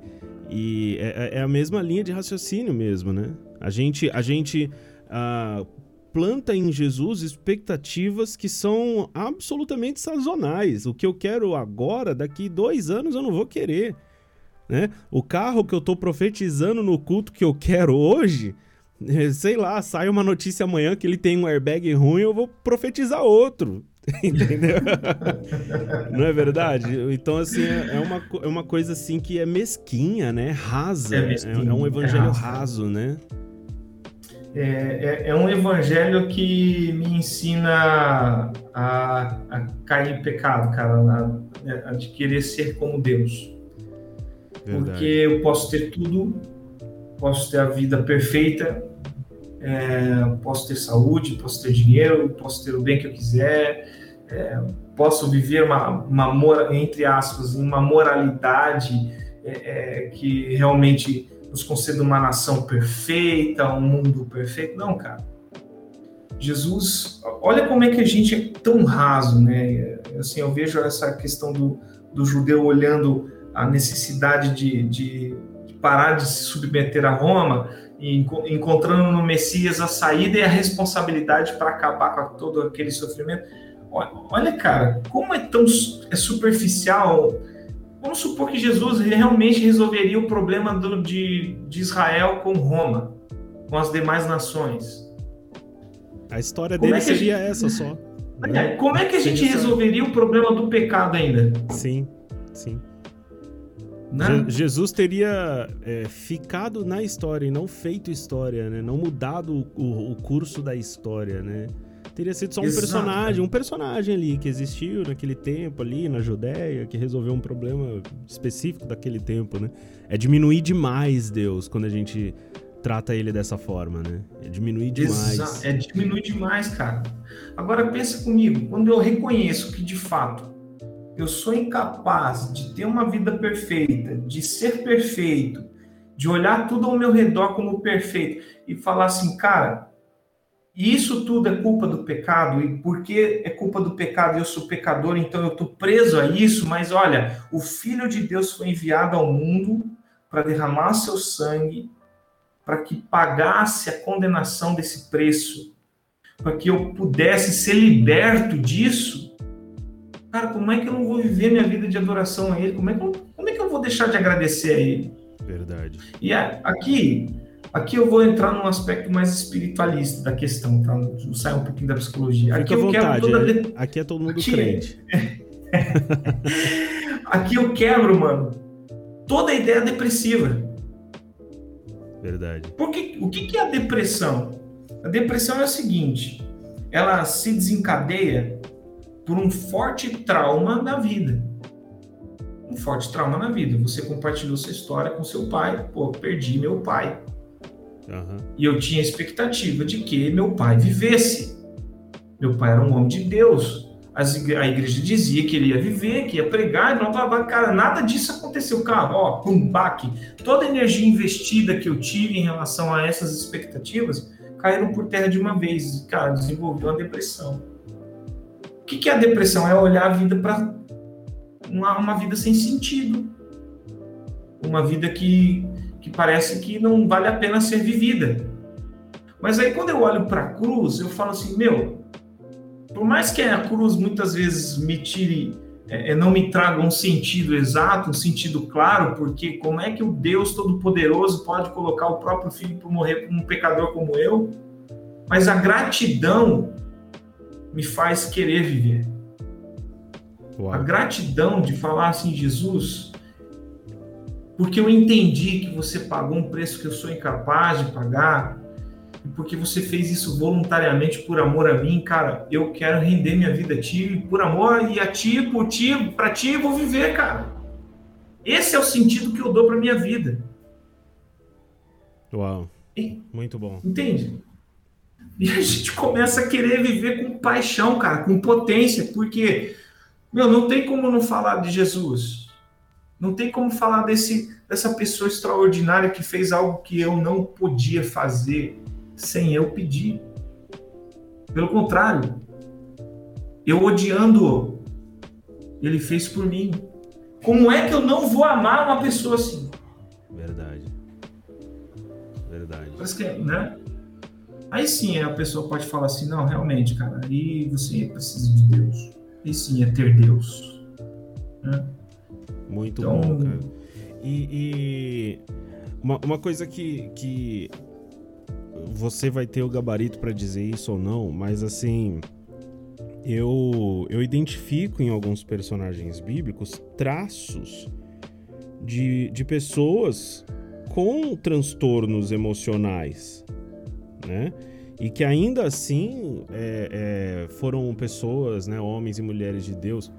e é, é, a mesma linha de raciocínio mesmo, né? A gente, a gente uh, planta em Jesus expectativas que são absolutamente sazonais. O que eu quero agora, daqui dois anos eu não vou querer. Né? O carro que eu estou profetizando no culto que eu quero hoje, sei lá, sai uma notícia amanhã que ele tem um airbag ruim, eu vou profetizar outro. Entendeu? Não é verdade? Então, assim, é, é uma, é uma coisa assim que é mesquinha, né? Rasa. É, é, é um evangelho é raso, né? É, é, é, um evangelho que me ensina a, a cair em pecado, cara, a, a de querer ser como Deus. Verdade. Porque eu posso ter tudo, posso ter a vida perfeita, é, posso ter saúde, posso ter dinheiro, posso ter o bem que eu quiser, é, posso viver uma, uma, entre aspas, uma moralidade é, é, que realmente nos conceda uma nação perfeita, um mundo perfeito. Não, cara. Jesus, olha como é que a gente é tão raso, né? Assim, eu vejo essa questão do, do judeu olhando a necessidade de, de parar de se submeter a Roma encontrando no Messias a saída e a responsabilidade para acabar com todo aquele sofrimento. Olha, cara, como é tão é superficial. Vamos supor que Jesus realmente resolveria o problema do, de, de Israel com Roma, com as demais nações. A história como dele é seria gente... essa só. Né? Como é que a gente resolveria o problema do pecado ainda? Sim, sim. Né? Jesus teria é, ficado na história e não feito história, né? Não mudado o, o curso da história, né? Teria sido só um Exato, personagem, um personagem ali que existiu naquele tempo ali na Judéia, que resolveu um problema específico daquele tempo, né? É diminuir demais Deus quando a gente trata ele dessa forma, né? É diminuir demais. Exato, é diminuir demais, cara. Agora pensa comigo, quando eu reconheço que de fato eu sou incapaz de ter uma vida perfeita, de ser perfeito, de olhar tudo ao meu redor como perfeito e falar assim, cara, isso tudo é culpa do pecado, e porque é culpa do pecado eu sou pecador, então eu estou preso a isso, mas olha, o Filho de Deus foi enviado ao mundo para derramar seu sangue, para que pagasse a condenação desse preço, para que eu pudesse ser liberto disso cara, como é que eu não vou viver minha vida de adoração a Ele? Como é que eu, como é que eu vou deixar de agradecer a Ele? Verdade. E aqui, aqui eu vou entrar num aspecto mais espiritualista da questão, tá? Sai um pouquinho da psicologia. Aqui vontade, toda... é. aqui é todo mundo aqui... crente. aqui eu quebro, mano, toda a ideia depressiva. Verdade. Porque o que é a depressão? A depressão é o seguinte: ela se desencadeia por um forte trauma na vida. Um forte trauma na vida. Você compartilhou sua história com seu pai. Pô, perdi meu pai. Uhum. E eu tinha expectativa de que meu pai vivesse. Meu pai era um homem de Deus. a igreja dizia que ele ia viver, que ia pregar, e blá, blá. cara, nada disso aconteceu. Cara, ó, pum, baque. Toda a energia investida que eu tive em relação a essas expectativas caíram por terra de uma vez. Cara, desenvolveu uma depressão. Que, que é a depressão? É olhar a vida para uma, uma vida sem sentido. Uma vida que, que parece que não vale a pena ser vivida. Mas aí quando eu olho para a cruz, eu falo assim, meu, por mais que a cruz muitas vezes me tire, é, é, não me traga um sentido exato, um sentido claro, porque como é que o Deus Todo-Poderoso pode colocar o próprio filho para morrer por um pecador como eu? Mas a gratidão me faz querer viver. Uau. A gratidão de falar assim, Jesus, porque eu entendi que você pagou um preço que eu sou incapaz de pagar, e porque você fez isso voluntariamente por amor a mim, cara, eu quero render minha vida a ti, por amor e a ti, por ti, para ti eu vou viver, cara. Esse é o sentido que eu dou para minha vida. Uau. Muito bom. Entende? E a gente começa a querer viver com paixão, cara, com potência, porque meu, não tem como não falar de Jesus. Não tem como falar desse dessa pessoa extraordinária que fez algo que eu não podia fazer sem eu pedir. Pelo contrário, eu odiando-o, ele fez por mim. Como é que eu não vou amar uma pessoa assim? Verdade. Verdade. Parece que, né? Aí sim a pessoa pode falar assim, não, realmente, cara, aí você precisa de Deus. Aí sim é ter Deus. Né? Muito então, bom, cara. E, e, uma, uma coisa que, que você vai ter o gabarito para dizer isso ou não, mas assim, eu, eu identifico em alguns personagens bíblicos traços de, de pessoas com transtornos emocionais, né? E que ainda assim é, é, foram pessoas, né, homens e mulheres de Deus,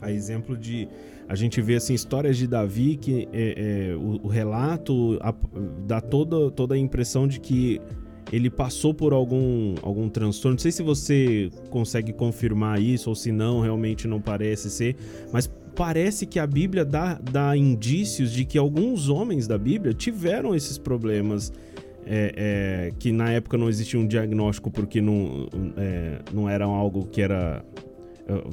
a exemplo de a gente vê assim histórias de Davi que é, é, o, o, relato a, dá toda, toda a impressão de que ele passou por algum, algum transtorno. Não sei se você consegue confirmar isso ou se não, realmente não parece ser, mas parece que a Bíblia dá, dá indícios de que alguns homens da Bíblia tiveram esses problemas. É, é, que na época não existia um diagnóstico porque não, é, não era algo que era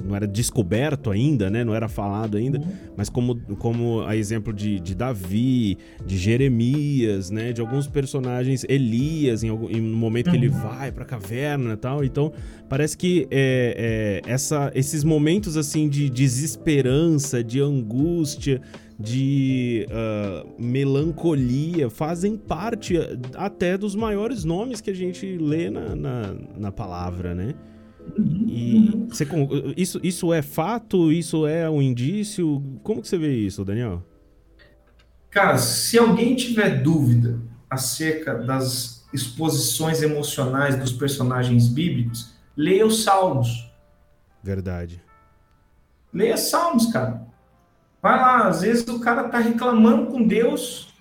não era descoberto ainda, né? Não era falado ainda, uhum. mas como, como a exemplo de, de Davi, de Jeremias, né? De alguns personagens, Elias, em, algum, em um momento uhum. que ele vai para a caverna e tal. Então, parece que é, é, essa, esses momentos assim de desesperança, de angústia, de uh, melancolia fazem parte até dos maiores nomes que a gente lê na, na, na palavra, né? E você, isso, isso é fato? Isso é um indício? Como que você vê isso, Daniel? Cara, se alguém tiver dúvida acerca das exposições emocionais dos personagens bíblicos, leia os Salmos. Verdade. Leia Salmos, cara. Vai lá, às vezes o cara tá reclamando com Deus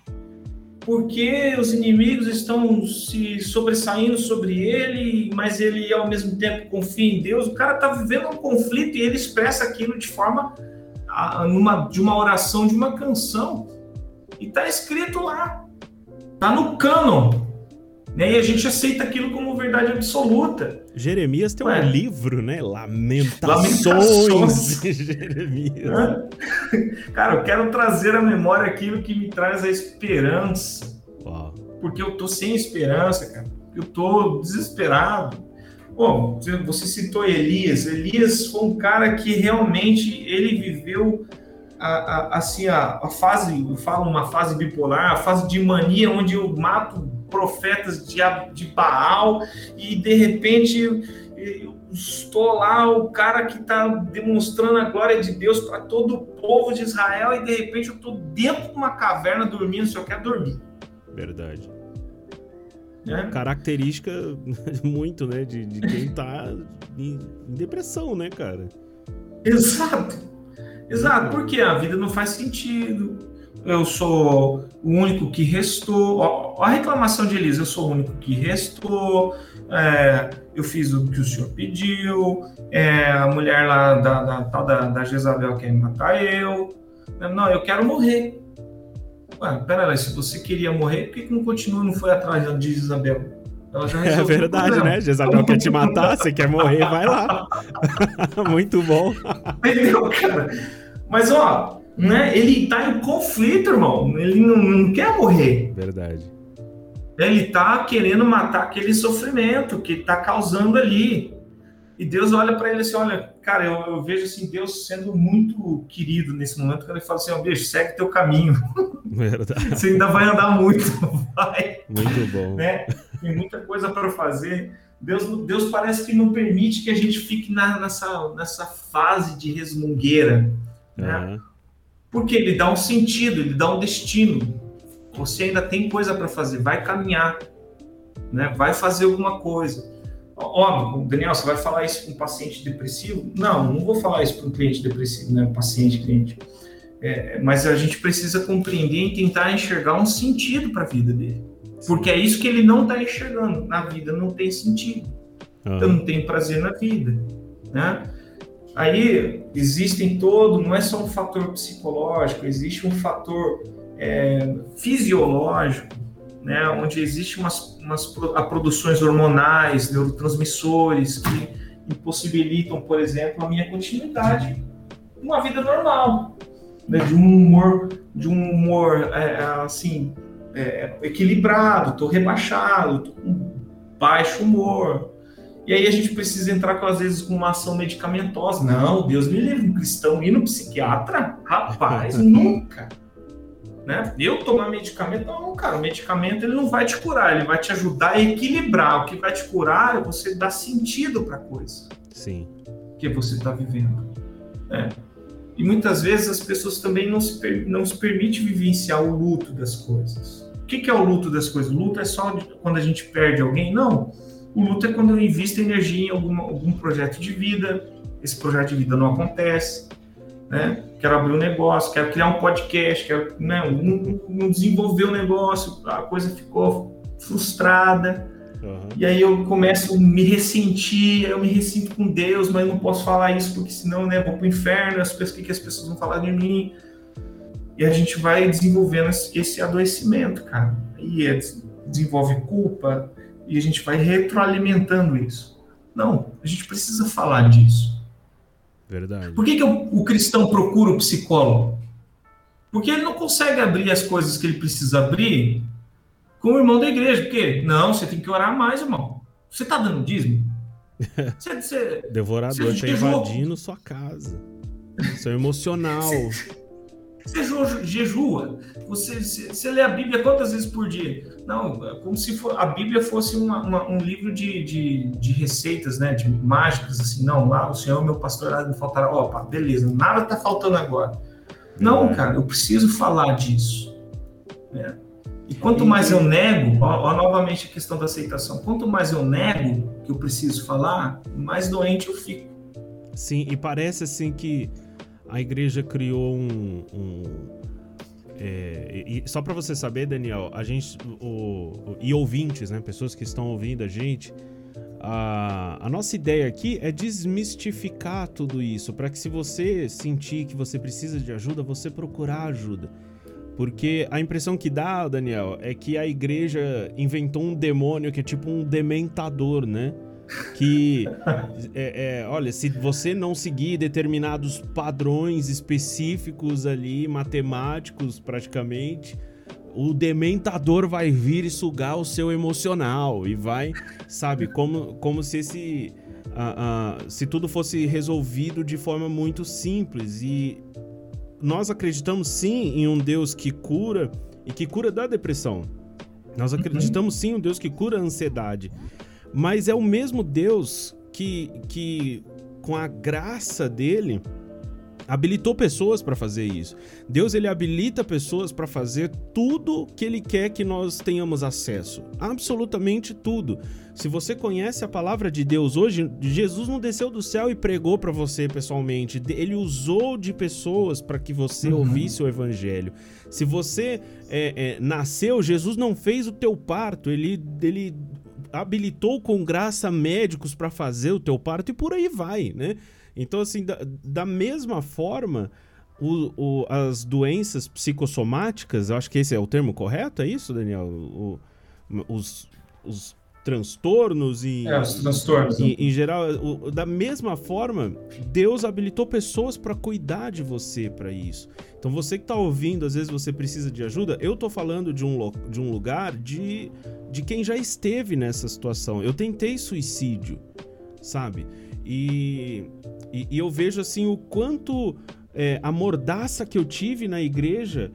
porque os inimigos estão se sobressaindo sobre ele, mas ele ao mesmo tempo confia em Deus. O cara está vivendo um conflito e ele expressa aquilo de forma numa, de uma oração, de uma canção. E está escrito lá, está no cânon. Né? E a gente aceita aquilo como verdade absoluta. Jeremias tem um livro, né? Lamentações, Lamentações. de Jeremias. Cara, eu quero trazer à memória aquilo que me traz a esperança. Uau. Porque eu tô sem esperança, cara. Eu tô desesperado. Bom, você citou Elias. Elias foi um cara que realmente ele viveu a, a, assim a, a fase, eu falo uma fase bipolar, a fase de mania onde eu mato profetas de, de Baal e de repente estou lá o cara que está demonstrando a glória de Deus para todo o povo de Israel e de repente eu estou dentro de uma caverna dormindo, só quer dormir. Verdade. É. Característica muito, né, de, de quem está em, em depressão, né, cara? Exato. Exato, porque a vida não faz sentido. Eu sou o único que restou. a reclamação de Elias, eu sou o único que restou, é, eu fiz o que o senhor pediu, é, a mulher lá da, da tal da, da Jezabel quer matar eu. Não, eu quero morrer. Ué, pera se você queria morrer, por que, que não continua não foi atrás de Jezabel? Ela já é verdade, né? Jezabel quer te matar, você quer morrer, vai lá. Muito bom. Entendeu, cara? Mas, ó, né, ele tá em conflito, irmão. Ele não, não quer morrer. Verdade. Ele tá querendo matar aquele sofrimento que tá causando ali. E Deus olha para ele assim: olha, cara, eu, eu, vejo assim, Deus sendo muito querido nesse momento, quando ele fala assim: ó, oh, bicho, segue teu caminho. Verdade. Você ainda vai andar muito, vai. Muito bom. Né? Tem muita coisa para fazer. Deus, Deus parece que não permite que a gente fique na, nessa, nessa fase de resmungueira. Né? Uhum. Porque ele dá um sentido, ele dá um destino. Você ainda tem coisa para fazer, vai caminhar, né? vai fazer alguma coisa. Óbvio, Daniel, você vai falar isso para um paciente depressivo? Não, não vou falar isso para um cliente depressivo, né? Paciente, cliente. É, mas a gente precisa compreender e tentar enxergar um sentido para a vida dele. Porque é isso que ele não está enxergando. Na vida não tem sentido. Então não tem prazer na vida. Né? Aí existem todo, não é só um fator psicológico, existe um fator é, fisiológico, né, onde existem umas, umas produções hormonais, neurotransmissores que impossibilitam, por exemplo, a minha continuidade, uma vida normal, né, de um humor, de um humor é, assim é, equilibrado, estou rebaixado, tô com baixo humor, e aí a gente precisa entrar, com, às vezes, com uma ação medicamentosa. Não, Deus me livre, um cristão ir no psiquiatra? Rapaz, nunca. Né? Eu tomar medicamento, não, cara, o medicamento ele não vai te curar, ele vai te ajudar a equilibrar. O que vai te curar é você dar sentido para a coisa. Sim. Que você está vivendo. Né? E muitas vezes as pessoas também não se, não se permitem vivenciar o luto das coisas. O que, que é o luto das coisas? O luto é só quando a gente perde alguém? Não. O luto é quando eu invisto energia em algum, algum projeto de vida, esse projeto de vida não acontece, né? Quero abrir um negócio, quero criar um podcast, quero, né? não, não desenvolver o um negócio, a coisa ficou frustrada. Uhum. E aí eu começo a me ressentir, eu me ressinto com Deus, mas não posso falar isso porque senão, né, vou pro inferno, as pessoas, o que as pessoas vão falar de mim? E a gente vai desenvolvendo esse adoecimento, cara. E é, desenvolve culpa, e a gente vai retroalimentando isso. Não, a gente precisa falar disso. Verdade. Por que, que o, o cristão procura o psicólogo? Porque ele não consegue abrir as coisas que ele precisa abrir com o irmão da igreja. Porque, não, você tem que orar mais, irmão. Você está dando dízimo? Você, você, Devorador está invadindo sua casa. Seu emocional. Você jejua, você, você, lê a Bíblia quantas vezes por dia? Não, é como se for, a Bíblia fosse uma, uma, um livro de, de, de, receitas, né? De mágicas, assim, não, lá o Senhor é meu pastor, não faltará. Opa, beleza, nada tá faltando agora. Não, é. cara, eu preciso falar disso. Né? E quanto mais eu nego, ó, ó, novamente a questão da aceitação, quanto mais eu nego que eu preciso falar, mais doente eu fico. Sim, e parece assim que a igreja criou um. um é, e, só para você saber, Daniel, a gente. O, e ouvintes, né? Pessoas que estão ouvindo a gente. A, a nossa ideia aqui é desmistificar tudo isso, para que se você sentir que você precisa de ajuda, você procurar ajuda. Porque a impressão que dá, Daniel, é que a igreja inventou um demônio que é tipo um dementador, né? Que é, é, olha, se você não seguir determinados padrões específicos ali, matemáticos praticamente, o dementador vai vir e sugar o seu emocional e vai, sabe, como, como se esse uh, uh, se tudo fosse resolvido de forma muito simples e nós acreditamos sim em um Deus que cura e que cura da depressão. Nós acreditamos sim em um Deus que cura a ansiedade. Mas é o mesmo Deus que, que com a graça dele, habilitou pessoas para fazer isso. Deus ele habilita pessoas para fazer tudo que ele quer que nós tenhamos acesso, absolutamente tudo. Se você conhece a palavra de Deus hoje, Jesus não desceu do céu e pregou para você pessoalmente. Ele usou de pessoas para que você uhum. ouvisse o evangelho. Se você é, é, nasceu, Jesus não fez o teu parto. Ele, ele habilitou com graça médicos para fazer o teu parto e por aí vai, né? Então, assim, da, da mesma forma, o, o, as doenças psicossomáticas, eu acho que esse é o termo correto, é isso, Daniel? O, os, os transtornos e. É, os transtornos. Em, em geral, o, da mesma forma, Deus habilitou pessoas para cuidar de você para isso. Então, você que está ouvindo, às vezes você precisa de ajuda. Eu estou falando de um, de um lugar de, de quem já esteve nessa situação. Eu tentei suicídio, sabe? E, e, e eu vejo assim o quanto é, a mordaça que eu tive na igreja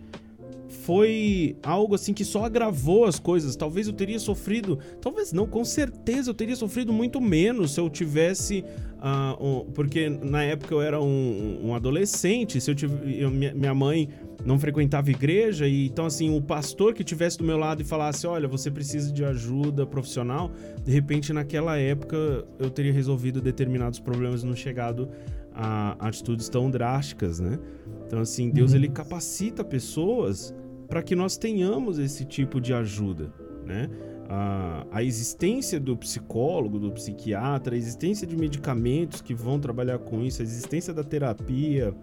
foi algo assim que só agravou as coisas. Talvez eu teria sofrido, talvez não, com certeza eu teria sofrido muito menos se eu tivesse. Uh, um, porque na época eu era um, um adolescente, se eu tive, eu, minha mãe não frequentava igreja, e então assim, o pastor que tivesse do meu lado e falasse: Olha, você precisa de ajuda profissional, de repente naquela época eu teria resolvido determinados problemas, não chegado a atitudes tão drásticas, né? Então, assim, Deus uhum. ele capacita pessoas para que nós tenhamos esse tipo de ajuda, né? A, a, existência do psicólogo, do psiquiatra, a existência de medicamentos que vão trabalhar com isso, a existência da terapia,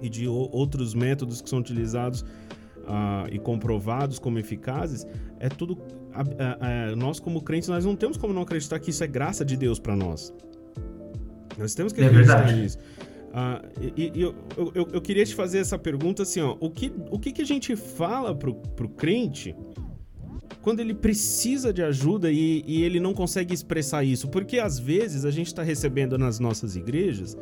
e de outros métodos que são utilizados uh, e comprovados como eficazes, é tudo. nós, como crentes, nós não temos como não acreditar que isso é graça de Deus para nós. Nós temos que é acreditar é nisso. Uh, e, e eu, eu, eu, queria te fazer essa pergunta assim, ó, o que, o que, que a gente fala pro, pro crente quando ele precisa de ajuda e, e ele não consegue expressar isso? Porque às vezes a gente está recebendo nas nossas igrejas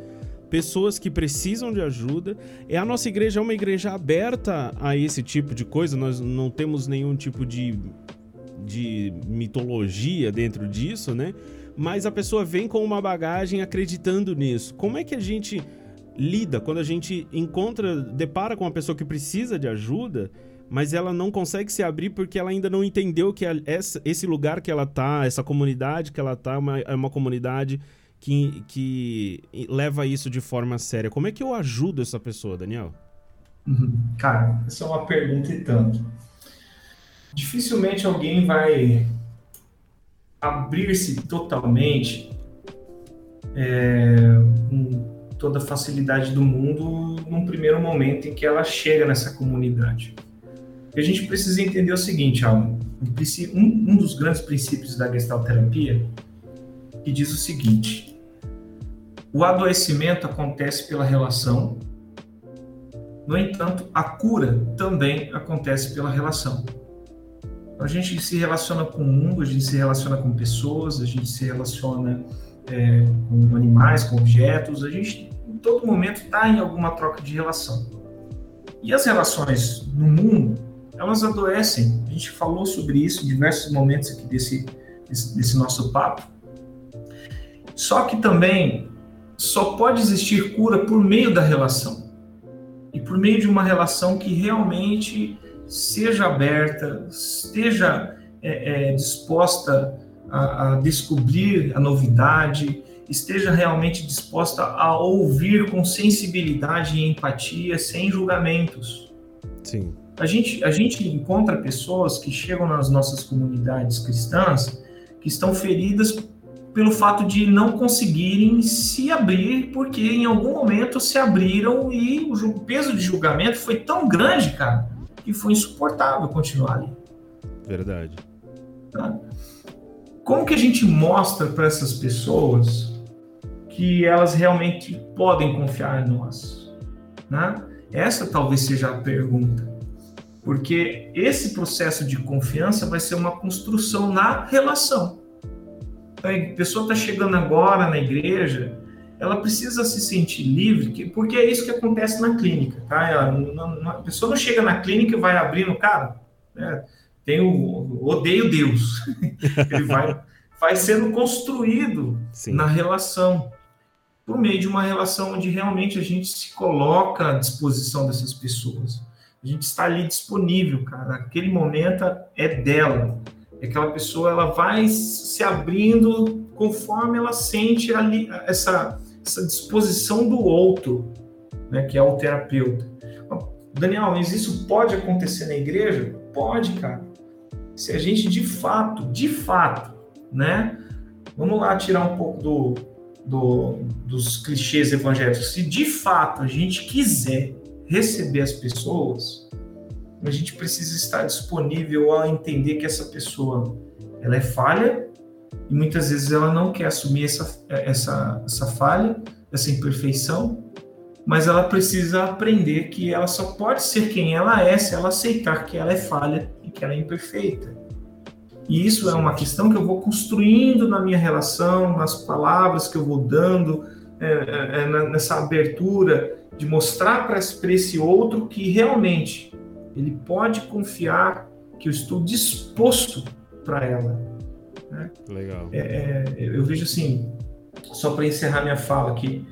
pessoas que precisam de ajuda. E a nossa igreja é uma igreja aberta a esse tipo de coisa, nós não temos nenhum tipo de, de mitologia dentro disso, né? Mas a pessoa vem com uma bagagem acreditando nisso. Como é que a gente lida quando a gente encontra, depara com uma pessoa que precisa de ajuda, mas ela não consegue se abrir porque ela ainda não entendeu que essa, esse lugar que ela tá, essa comunidade que ela tá, é uma, é uma comunidade que, que leva isso de forma séria. Como é que eu ajudo essa pessoa, Daniel? Uhum. Cara, essa é uma pergunta e tanto. Dificilmente alguém vai abrir-se totalmente é, com toda a facilidade do mundo num primeiro momento em que ela chega nessa comunidade. E a gente precisa entender o seguinte, Alan, um, um dos grandes princípios da gestalterapia que diz o seguinte: o adoecimento acontece pela relação, no entanto, a cura também acontece pela relação. A gente se relaciona com o mundo, a gente se relaciona com pessoas, a gente se relaciona é, com animais, com objetos, a gente todo momento está em alguma troca de relação. E as relações no mundo, elas adoecem. A gente falou sobre isso em diversos momentos aqui desse, desse, desse nosso papo. Só que também só pode existir cura por meio da relação. E por meio de uma relação que realmente seja aberta, esteja é, é, disposta a, a descobrir a novidade, esteja realmente disposta a ouvir com sensibilidade e empatia, sem julgamentos. Sim. A gente, a gente encontra pessoas que chegam nas nossas comunidades cristãs que estão feridas pelo fato de não conseguirem se abrir, porque em algum momento se abriram e o peso de julgamento foi tão grande, cara, que foi insuportável continuar ali. Verdade. Tá? Como que a gente mostra para essas pessoas que elas realmente podem confiar em nós? Né? Essa talvez seja a pergunta. Porque esse processo de confiança vai ser uma construção na relação a pessoa está chegando agora na igreja, ela precisa se sentir livre, porque é isso que acontece na clínica, tá? Ela, não, a pessoa não chega na clínica e vai abrindo, cara, né? tem o odeio Deus. Ele vai, vai sendo construído Sim. na relação. Por meio de uma relação onde realmente a gente se coloca à disposição dessas pessoas. A gente está ali disponível, cara. Aquele momento é dela. Aquela pessoa ela vai se abrindo conforme ela sente ali essa, essa disposição do outro, né, que é o terapeuta. Daniel, mas isso pode acontecer na igreja? Pode, cara. Se a gente de fato, de fato, né? Vamos lá tirar um pouco do, do, dos clichês evangélicos. Se de fato a gente quiser receber as pessoas, a gente precisa estar disponível a entender que essa pessoa ela é falha e muitas vezes ela não quer assumir essa, essa, essa falha, essa imperfeição, mas ela precisa aprender que ela só pode ser quem ela é se ela aceitar que ela é falha e que ela é imperfeita. E isso é uma questão que eu vou construindo na minha relação, nas palavras que eu vou dando, é, é, é nessa abertura de mostrar para esse outro que realmente ele pode confiar que eu estou disposto para ela. Né? Legal. É, é, eu vejo assim, só para encerrar minha fala aqui,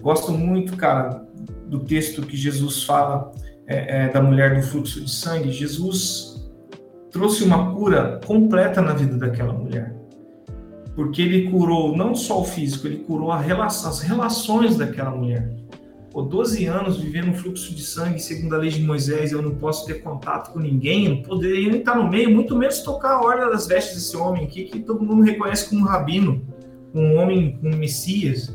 gosto muito, cara, do texto que Jesus fala é, da mulher do fluxo de sangue. Jesus trouxe uma cura completa na vida daquela mulher. Porque ele curou não só o físico, ele curou relação, as relações daquela mulher. Por 12 anos vivendo um fluxo de sangue, segundo a lei de Moisés, eu não posso ter contato com ninguém, eu não poderia estar no meio, muito menos tocar a ordem das vestes desse homem aqui, que todo mundo reconhece como um rabino, um homem, um Messias.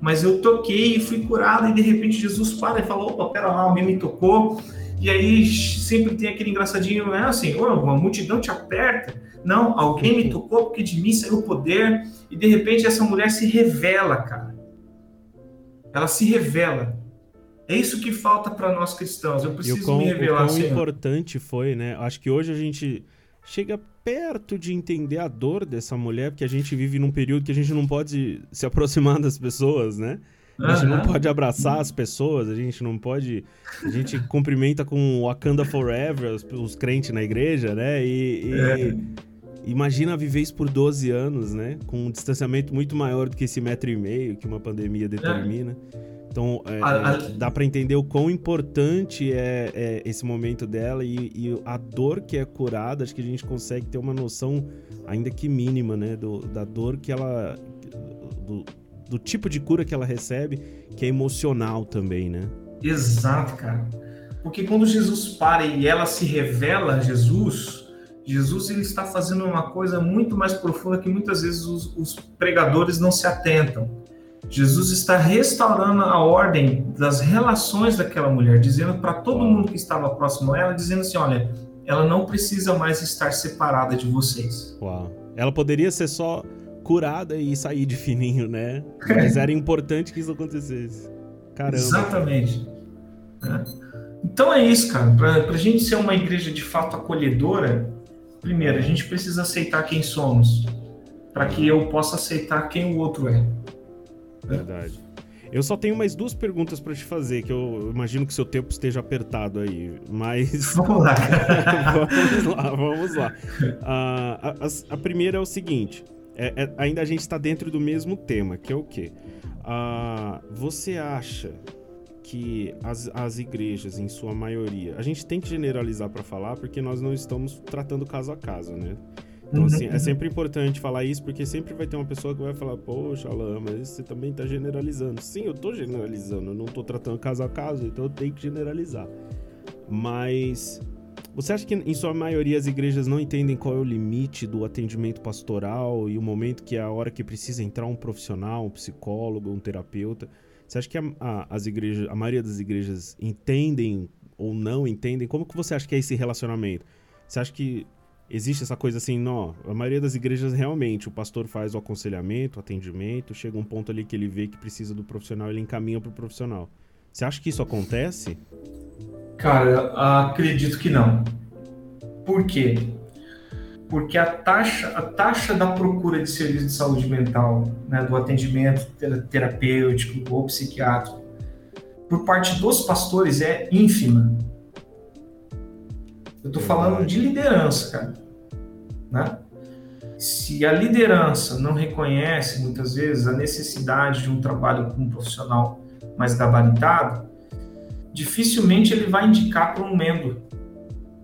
Mas eu toquei e fui curado, e de repente Jesus para e fala: opa, pera lá, alguém me tocou. E aí sempre tem aquele engraçadinho, não é assim, uma multidão te aperta. Não, alguém me tocou porque de mim saiu o poder. E de repente essa mulher se revela, cara ela se revela. É isso que falta para nós cristãos. Eu preciso quão, me revelar. O quão Senhor. importante foi, né? Acho que hoje a gente chega perto de entender a dor dessa mulher, porque a gente vive num período que a gente não pode se aproximar das pessoas, né? A gente não pode abraçar as pessoas, a gente não pode. A gente cumprimenta com Wakanda Forever, os, os crentes na igreja, né? E, e é. imagina viver isso por 12 anos, né? Com um distanciamento muito maior do que esse metro e meio que uma pandemia determina. É. Então, é, a... dá para entender o quão importante é, é esse momento dela e, e, a dor que é curada. Acho que a gente consegue ter uma noção, ainda que mínima, né? Do, da dor que ela. Do, do tipo de cura que ela recebe, que é emocional também, né? Exato, cara. Porque quando Jesus para e ela se revela a Jesus, Jesus ele está fazendo uma coisa muito mais profunda que muitas vezes os, os pregadores não se atentam Jesus está restaurando a ordem das relações daquela mulher, dizendo para todo mundo que estava próximo a ela, dizendo assim, olha, ela não precisa mais estar separada de vocês. Uau. Ela poderia ser só curada e sair de fininho, né? Mas era importante que isso acontecesse. Caramba. Exatamente. É. Então é isso, cara. Para a gente ser uma igreja de fato acolhedora, primeiro, a gente precisa aceitar quem somos, para que eu possa aceitar quem o outro é. Verdade. Eu só tenho mais duas perguntas para te fazer, que eu imagino que seu tempo esteja apertado aí, mas. Vamos lá. vamos lá, vamos lá. Uh, a, a, a, primeira é o seguinte: é, é, ainda a gente está dentro do mesmo tema, que é o quê? Uh, você acha que as, as igrejas, em sua maioria, a gente tem que generalizar para falar, porque nós não estamos tratando caso a caso, né? Então, assim, é sempre importante falar isso, porque sempre vai ter uma pessoa que vai falar, poxa, Alain, mas você também está generalizando. Sim, eu estou generalizando, eu não estou tratando caso a caso, então eu tenho que generalizar. Mas você acha que, em sua maioria, as igrejas não entendem qual é o limite do atendimento pastoral e o momento que é a hora que precisa entrar um profissional, um psicólogo, um terapeuta? Você acha que a, a, as igrejas, a maioria das igrejas entendem ou não entendem? Como que você acha que é esse relacionamento? Você acha que existe essa coisa assim, não, a maioria das igrejas realmente, o pastor faz o aconselhamento, o atendimento, chega um ponto ali que ele vê que precisa do profissional, ele encaminha para o profissional. Você acha que isso acontece? Cara, acredito que não. Por quê? Porque a taxa, a taxa da procura de serviço de saúde mental, né, do atendimento terapêutico ou psiquiátrico, por parte dos pastores é ínfima. Eu tô falando de liderança, cara. Né? Se a liderança não reconhece muitas vezes a necessidade de um trabalho com um profissional mais gabaritado, dificilmente ele vai indicar para um membro,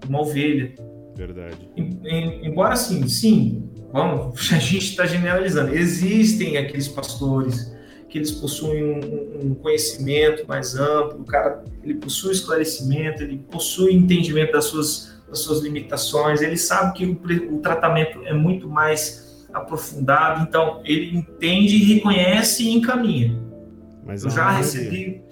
uma ovelha. Verdade. Embora assim, sim, vamos, a gente está generalizando. Existem aqueles pastores que eles possuem um, um, conhecimento mais amplo, o cara ele possui esclarecimento, ele possui entendimento das suas, das suas limitações, ele sabe que o, o tratamento é muito mais aprofundado, então ele entende, reconhece e encaminha. Mas Eu é já recebi.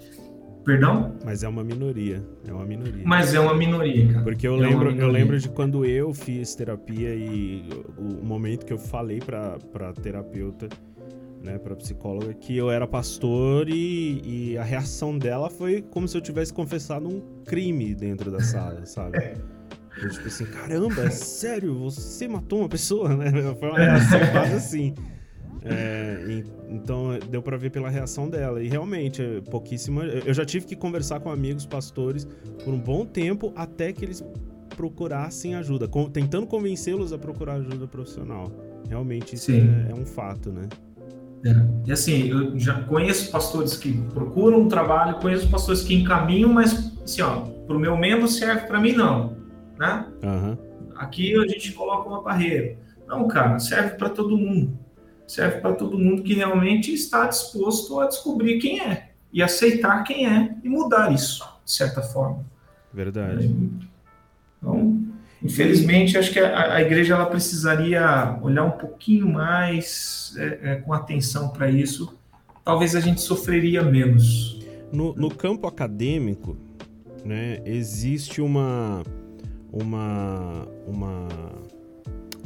Perdão? Mas é uma minoria. É uma minoria. Mas é uma minoria, cara. Porque eu, é lembro, eu lembro de quando eu fiz terapia e o momento que eu falei pra, pra terapeuta né, para psicóloga, que eu era pastor e, e, a reação dela foi como se eu tivesse confessado um crime dentro da sala, sabe? Eu, tipo assim, caramba, é sério, você matou uma pessoa, né? Foi uma reação quase assim. É, e, então deu para ver pela reação dela. E realmente, é pouquíssima. Eu já tive que conversar com amigos pastores por um bom tempo até que eles procurassem ajuda, com, tentando convencê-los a procurar ajuda profissional. Realmente isso é, é um fato, né? É. E assim, eu já conheço pastores que procuram um trabalho, conheço pastores que encaminham, mas assim, ó, para o meu membro serve, para mim não, né? Uhum. Aqui a gente coloca uma barreira. Não, cara, serve para todo mundo. Serve para todo mundo que realmente está disposto a descobrir quem é e aceitar quem é e mudar isso, de certa forma. Verdade. Então, Infelizmente, acho que a, a, igreja ela precisaria olhar um pouquinho mais é, é, com atenção para isso. Talvez a gente sofreria menos. No, no campo acadêmico, né, existe uma, uma, uma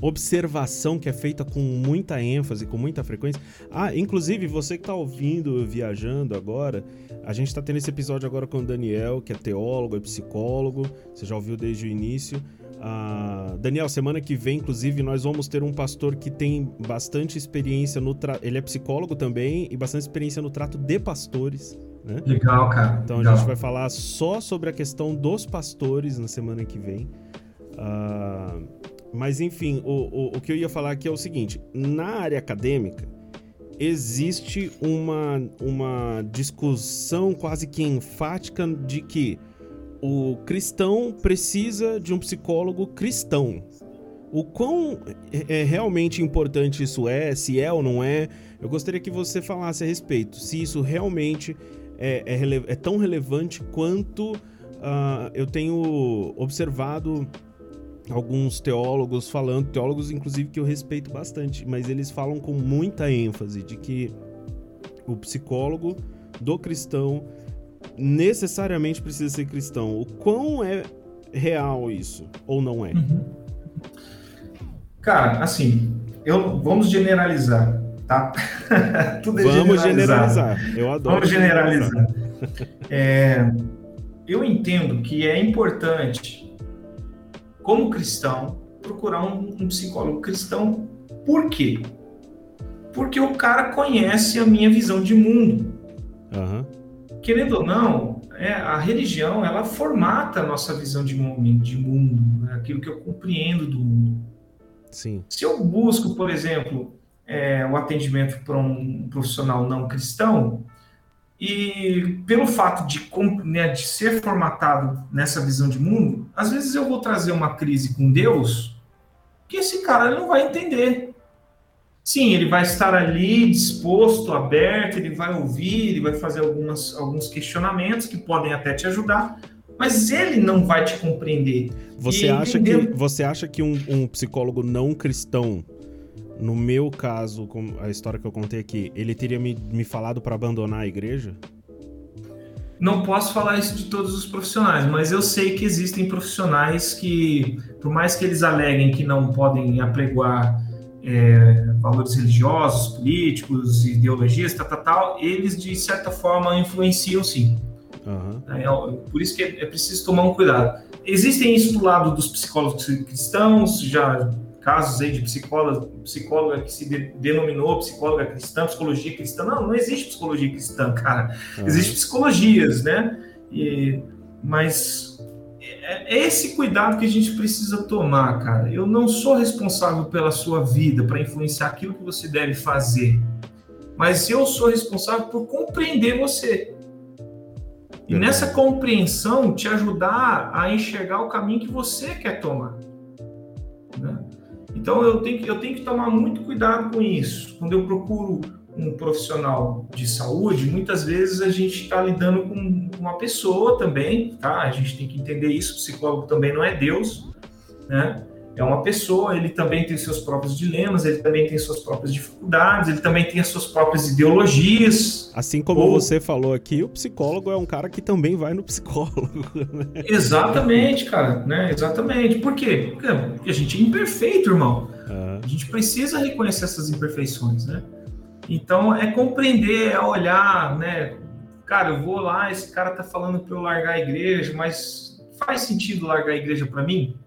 observação que é feita com muita ênfase, com muita frequência. Ah, inclusive, você que está ouvindo, viajando agora, a gente está tendo esse episódio agora com o Daniel, que é teólogo, é psicólogo, você já ouviu desde o início. Uh, Daniel, semana que vem, inclusive, nós vamos ter um pastor que tem bastante experiência no trato. Ele é psicólogo também e bastante experiência no trato de pastores. Né? Legal, cara. Então Legal. a gente vai falar só sobre a questão dos pastores na semana que vem. Uh, mas enfim, o, o, o que eu ia falar aqui é o seguinte: na área acadêmica, existe uma, uma discussão quase que enfática de que o cristão precisa de um psicólogo cristão. O quão é, é realmente importante isso é, se é ou não é, eu gostaria que você falasse a respeito. Se isso realmente é, é, é tão relevante quanto uh, eu tenho observado alguns teólogos falando, teólogos inclusive que eu respeito bastante, mas eles falam com muita ênfase de que o psicólogo do cristão necessariamente precisa ser cristão. O quão é real isso ou não é? Uhum. Cara, assim, eu vamos generalizar, tá? Tudo é vamos generalizar. Eu adoro. Vamos generalizar. é, eu entendo que é importante, como cristão, procurar um, um psicólogo cristão. Por quê? Porque o cara conhece a minha visão de mundo. Uhum querendo ou não, é, a religião ela formata a nossa visão de mundo, de mundo né? aquilo que eu compreendo do mundo. Sim. Se eu busco, por exemplo, é, o atendimento para um profissional não cristão, e pelo fato de, né, de ser formatado nessa visão de mundo, às vezes eu vou trazer uma crise com Deus que esse cara não vai entender. Sim, ele vai estar ali disposto, aberto, ele vai ouvir, ele vai fazer algumas, alguns questionamentos que podem até te ajudar, mas ele não vai te compreender. Você, acha, que, você acha que um, um, psicólogo não cristão, no meu caso, com a história que eu contei aqui, ele teria me, me falado para abandonar a igreja? Não posso falar isso de todos os profissionais, mas eu sei que existem profissionais que, por mais que eles aleguem que não podem apregoar é, valores religiosos, políticos, ideologias, tal, tal, tal, eles de certa forma influenciam sim. Uhum. É, por isso que é, é, preciso tomar um cuidado. Existem isso do lado dos psicólogos cristãos, já casos aí de psicóloga, psicóloga que se de, denominou psicóloga cristã, psicologia cristã. Não, não existe psicologia cristã, cara. Uhum. Existem psicologias, né? E, mas é, é esse cuidado que a gente precisa tomar, cara. Eu não sou responsável pela sua vida, para influenciar aquilo que você deve fazer. Mas eu sou responsável por compreender você. E nessa compreensão, te ajudar a enxergar o caminho que você quer tomar. Então, eu tenho, que, eu tenho que tomar muito cuidado com isso. Quando eu procuro um profissional de saúde, muitas vezes a gente está lidando com uma pessoa também, tá? A gente tem que entender isso. O psicólogo também não é Deus, né? É uma pessoa, ele também tem seus próprios dilemas, ele também tem suas próprias dificuldades, ele também tem as suas próprias ideologias. Assim como ou... você falou aqui, o psicólogo é um cara que também vai no psicólogo. Né? Exatamente, cara, né? Exatamente. Por quê? Porque a gente é imperfeito, irmão. Uhum. A gente precisa reconhecer essas imperfeições, né? Então, é compreender, é olhar, né? Cara, eu vou lá, esse cara tá falando para eu largar a igreja, mas faz sentido largar a igreja para mim?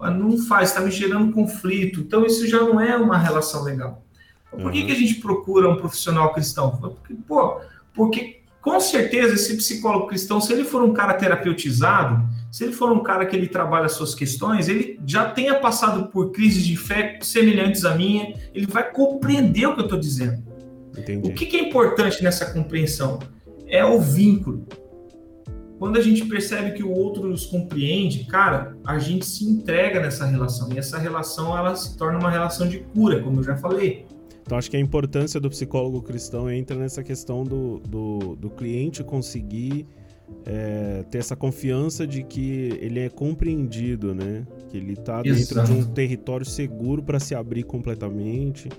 Não faz, está me gerando conflito. Então, isso já não é uma relação legal. Por que, que a gente procura um profissional cristão? Porque, pô, porque com certeza esse psicólogo cristão, se ele for um cara terapeutizado, se ele for um cara que ele trabalha suas questões, ele já tenha passado por crises de fé semelhantes à minha, ele vai compreender o que eu estou dizendo. Entendi. O que, que é importante nessa compreensão? É o vínculo. Quando a gente percebe que o outro nos compreende, cara, a gente se entrega nessa relação. E essa relação, ela se torna uma relação de cura, como eu já falei. Então, acho que a importância do psicólogo cristão entra nessa questão do, do, do cliente conseguir é, ter essa confiança de que ele é compreendido, né? Que ele está dentro de um território seguro para se abrir completamente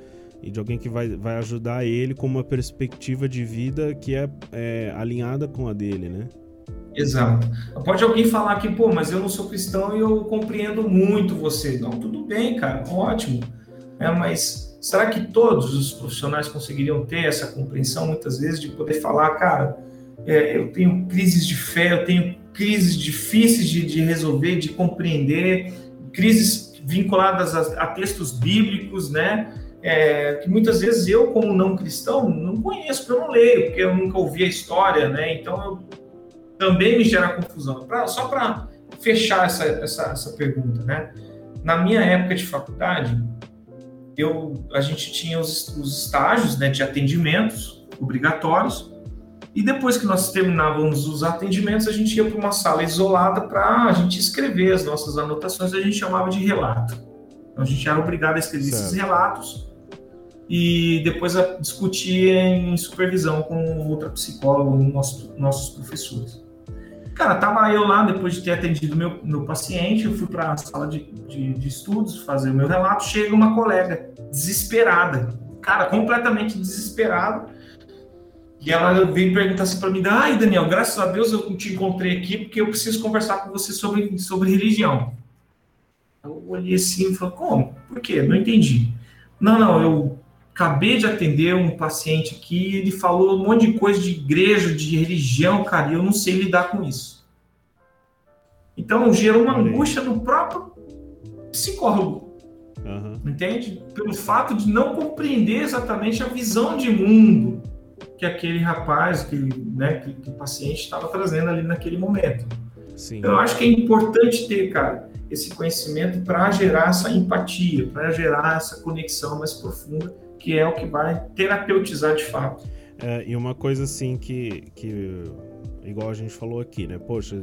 e de alguém que vai, vai ajudar ele com uma perspectiva de vida que é, é alinhada com a dele, né? Exato. Pode alguém falar que, pô, mas eu não sou cristão e eu compreendo muito você. Não, tudo bem, cara, ótimo. É, mas Será que todos os profissionais conseguiriam ter essa compreensão, muitas vezes, de poder falar, cara, é, eu tenho crises de fé, eu tenho crises difíceis de, de resolver, de compreender, crises vinculadas a, a textos bíblicos, né? É, que muitas vezes eu, como não cristão, não conheço, porque eu não leio, porque eu nunca ouvi a história, né? Então, eu, também me gera confusão. Pra, só para fechar essa, essa, essa pergunta, né? Na minha época de faculdade, eu, a gente tinha os, os estágios né, de atendimentos obrigatórios, e depois que nós terminávamos os atendimentos, a gente ia para uma sala isolada para a gente escrever as nossas anotações, a gente chamava de relato. Então, a gente era obrigado a escrever certo. esses relatos e depois a discutir em supervisão com outra psicóloga, nosso, nossos professores. Cara, tava eu lá, depois de ter atendido meu, meu paciente, eu fui para a sala de, de, de, estudos fazer o meu relato. Chega uma colega, desesperada, cara, completamente desesperada. E ela veio perguntar assim para mim: ai, Daniel, graças a Deus eu te encontrei aqui porque eu preciso conversar com você sobre, sobre religião. Eu olhei assim e falei: como? Por quê? Não entendi. Não, não, eu acabei de atender um paciente aqui, ele falou um monte de coisa de igreja, de religião, cara, e eu não sei lidar com isso. Então, gerou uma angústia no próprio psicólogo. Uhum. Entende? Pelo fato de não compreender exatamente a visão de mundo que aquele rapaz, que, né, que, que o paciente estava trazendo ali naquele momento. Sim. Então, eu acho que é importante ter, cara, esse conhecimento para gerar essa empatia, para gerar essa conexão mais profunda que é o que vai terapeutizar de fato. É, e uma coisa assim que, que, igual a gente falou aqui, né? Poxa,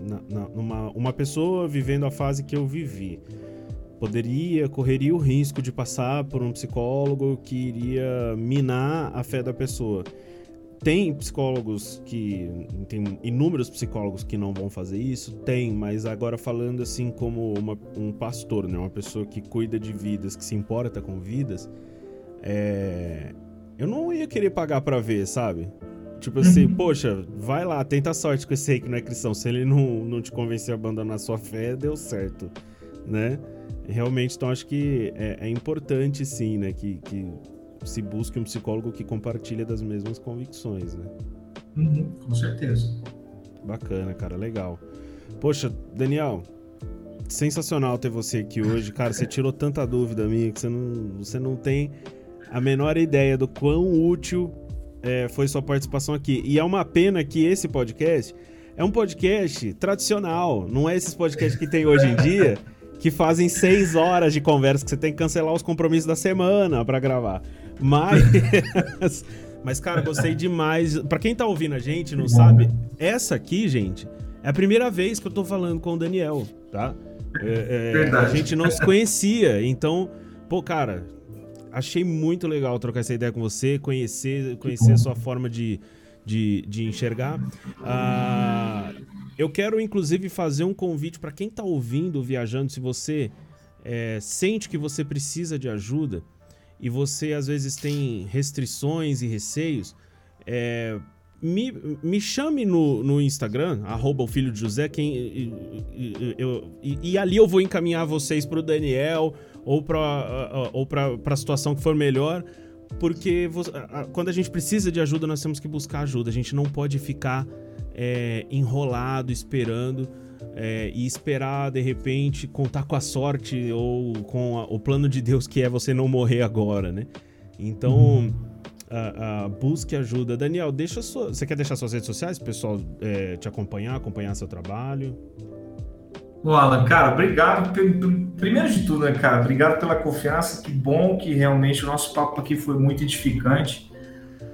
na, na, uma, uma pessoa vivendo a fase que eu vivi, poderia, correria o risco de passar por um psicólogo que iria minar a fé da pessoa. Tem psicólogos que. Tem inúmeros psicólogos que não vão fazer isso? Tem, mas agora falando assim como uma, um pastor, né? Uma pessoa que cuida de vidas, que se importa com vidas é... Eu não ia querer pagar pra ver, sabe? Tipo assim, uhum. poxa, vai lá, tenta sorte com esse aí que não é cristão. Se ele não, não te convencer a abandonar sua fé, deu certo, né? Realmente, então acho que é, é importante sim, né? Que, que se busque um psicólogo que compartilha das mesmas convicções, né? Uhum, com certeza. Bacana, cara, legal. Poxa, Daniel, sensacional ter você aqui hoje. Cara, você tirou tanta dúvida minha que você não, você não tem a menor ideia do quão útil é, foi sua participação aqui. E é uma pena que esse podcast é um podcast tradicional, não é esses podcasts que tem hoje em dia que fazem seis horas de conversa que você tem que cancelar os compromissos da semana para gravar. Mas, mas cara, gostei demais. Para quem tá ouvindo a gente, não sabe, essa aqui, gente, é a primeira vez que eu tô falando com o Daniel, tá? É, é, a gente não se conhecia, então, pô, cara, achei muito legal trocar essa ideia com você, conhecer, conhecer a sua forma de, de, de enxergar. Ah, eu quero, inclusive, fazer um convite para quem está ouvindo, viajando, se você é, sente que você precisa de ajuda e você às vezes tem restrições e receios, é, me, me chame no, no Instagram, arroba o filho de José, quem, e, eu, e, e ali eu vou encaminhar vocês para o Daniel ou para ou a situação que for melhor, porque quando a gente precisa de ajuda, nós temos que buscar ajuda, a gente não pode ficar é, enrolado, esperando. É, e esperar de repente contar com a sorte ou com a, o plano de Deus que é você não morrer agora, né? Então, uhum. a, a, busque ajuda. Daniel, deixa sua, você quer deixar suas redes sociais, pessoal é, te acompanhar, acompanhar seu trabalho? Bom, Alan, cara, obrigado. Primeiro de tudo, né, cara, obrigado pela confiança. Que bom que realmente o nosso papo aqui foi muito edificante.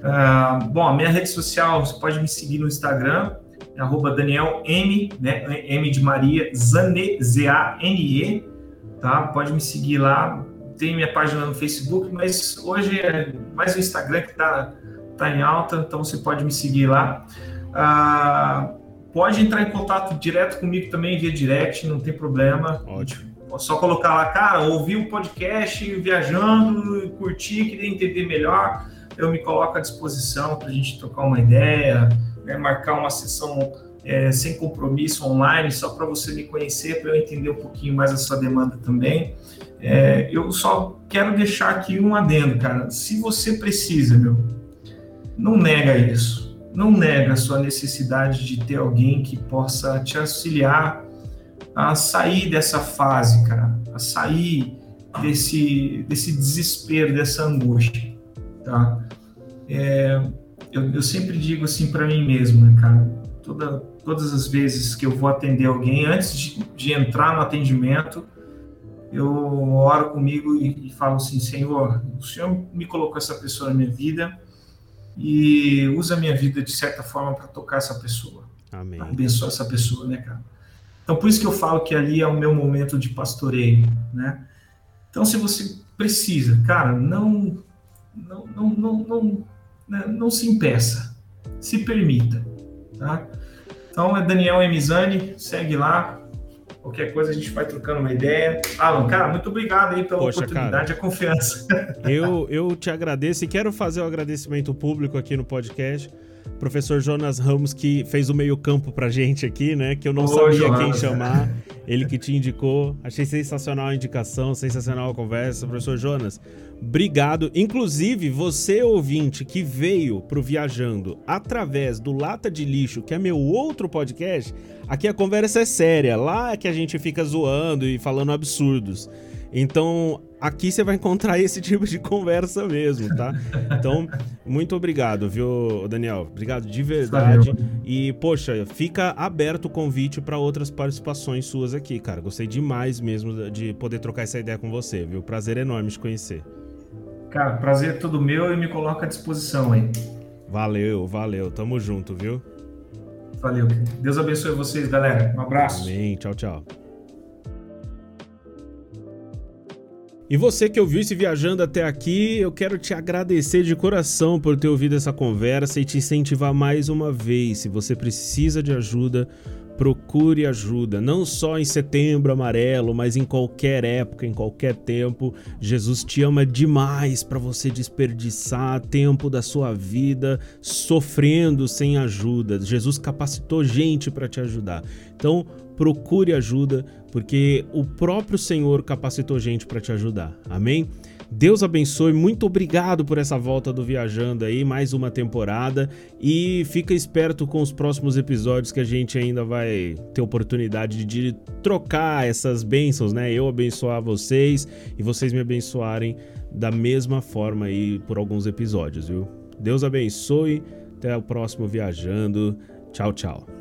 Uh, bom, a minha rede social, você pode me seguir no Instagram, é arroba Daniel M, né? M de Maria, Zane, Z-A-N-E, tá? Pode me seguir lá. Tem minha página no Facebook, mas hoje é mais o Instagram que tá, tá em alta, então você pode me seguir lá. Uh, pode entrar em contato direto comigo também via direct, não tem problema. Ótimo. Só colocar lá, cara, ouvi o podcast viajando, curti, queria entender melhor eu me coloco à disposição para a gente trocar uma ideia, né, marcar uma sessão é, sem compromisso online, só para você me conhecer, para eu entender um pouquinho mais a sua demanda também. É, eu só quero deixar aqui um adendo, cara. Se você precisa, meu, não nega isso. Não nega a sua necessidade de ter alguém que possa te auxiliar a sair dessa fase, cara, a sair desse, desse desespero, dessa angústia, tá? é, eu, eu, sempre digo assim para mim mesmo, né, cara? Toda, todas as vezes que eu vou atender alguém, antes de, de entrar no atendimento, eu oro comigo e, e, falo assim: Senhor, o Senhor me colocou essa pessoa na minha vida e usa a minha vida de certa forma para tocar essa pessoa. Amém. Abençoar essa pessoa, né, cara? Então, por isso que eu falo que ali é o meu momento de pastoreio, né? Então, se você precisa, cara, não, não, não, não, não né, não se impeça, se permita, tá? Então é Daniel Emizani, segue lá. Qualquer coisa a gente vai trocando uma ideia. Alan, cara, muito obrigado aí pela Poxa, oportunidade e a confiança. Eu, eu te agradeço e quero fazer o um agradecimento público aqui no podcast. Professor Jonas Ramos, que fez o meio-campo pra gente aqui, né? Que eu não Ô, sabia Jonas. quem chamar. Ele que te indicou. Achei sensacional a indicação, sensacional a conversa. Professor Jonas, Obrigado. Inclusive, você ouvinte que veio pro Viajando através do Lata de Lixo, que é meu outro podcast, aqui a conversa é séria. Lá é que a gente fica zoando e falando absurdos. Então, aqui você vai encontrar esse tipo de conversa mesmo, tá? Então, muito obrigado, viu, Daniel? Obrigado de verdade. Valeu. E, poxa, fica aberto o convite para outras participações suas aqui, cara. Gostei demais mesmo de poder trocar essa ideia com você, viu? Prazer enorme te conhecer. Cara, prazer é todo meu e me coloca à disposição aí. Valeu, valeu. Tamo junto, viu? Valeu. Deus abençoe vocês, galera. Um abraço. Amém. Tchau, tchau. E você que ouviu esse viajando até aqui, eu quero te agradecer de coração por ter ouvido essa conversa e te incentivar mais uma vez. Se você precisa de ajuda, procure ajuda, não só em setembro amarelo, mas em qualquer época, em qualquer tempo. Jesus te ama demais para você desperdiçar tempo da sua vida sofrendo sem ajuda. Jesus capacitou gente para te ajudar. Então, procure ajuda, porque o próprio Senhor capacitou gente para te ajudar. Amém? Deus abençoe, muito obrigado por essa volta do Viajando aí, mais uma temporada. E fica esperto com os próximos episódios que a gente ainda vai ter oportunidade de trocar essas bênçãos, né? Eu abençoar vocês e vocês me abençoarem da mesma forma aí por alguns episódios, viu? Deus abençoe, até o próximo Viajando. Tchau, tchau.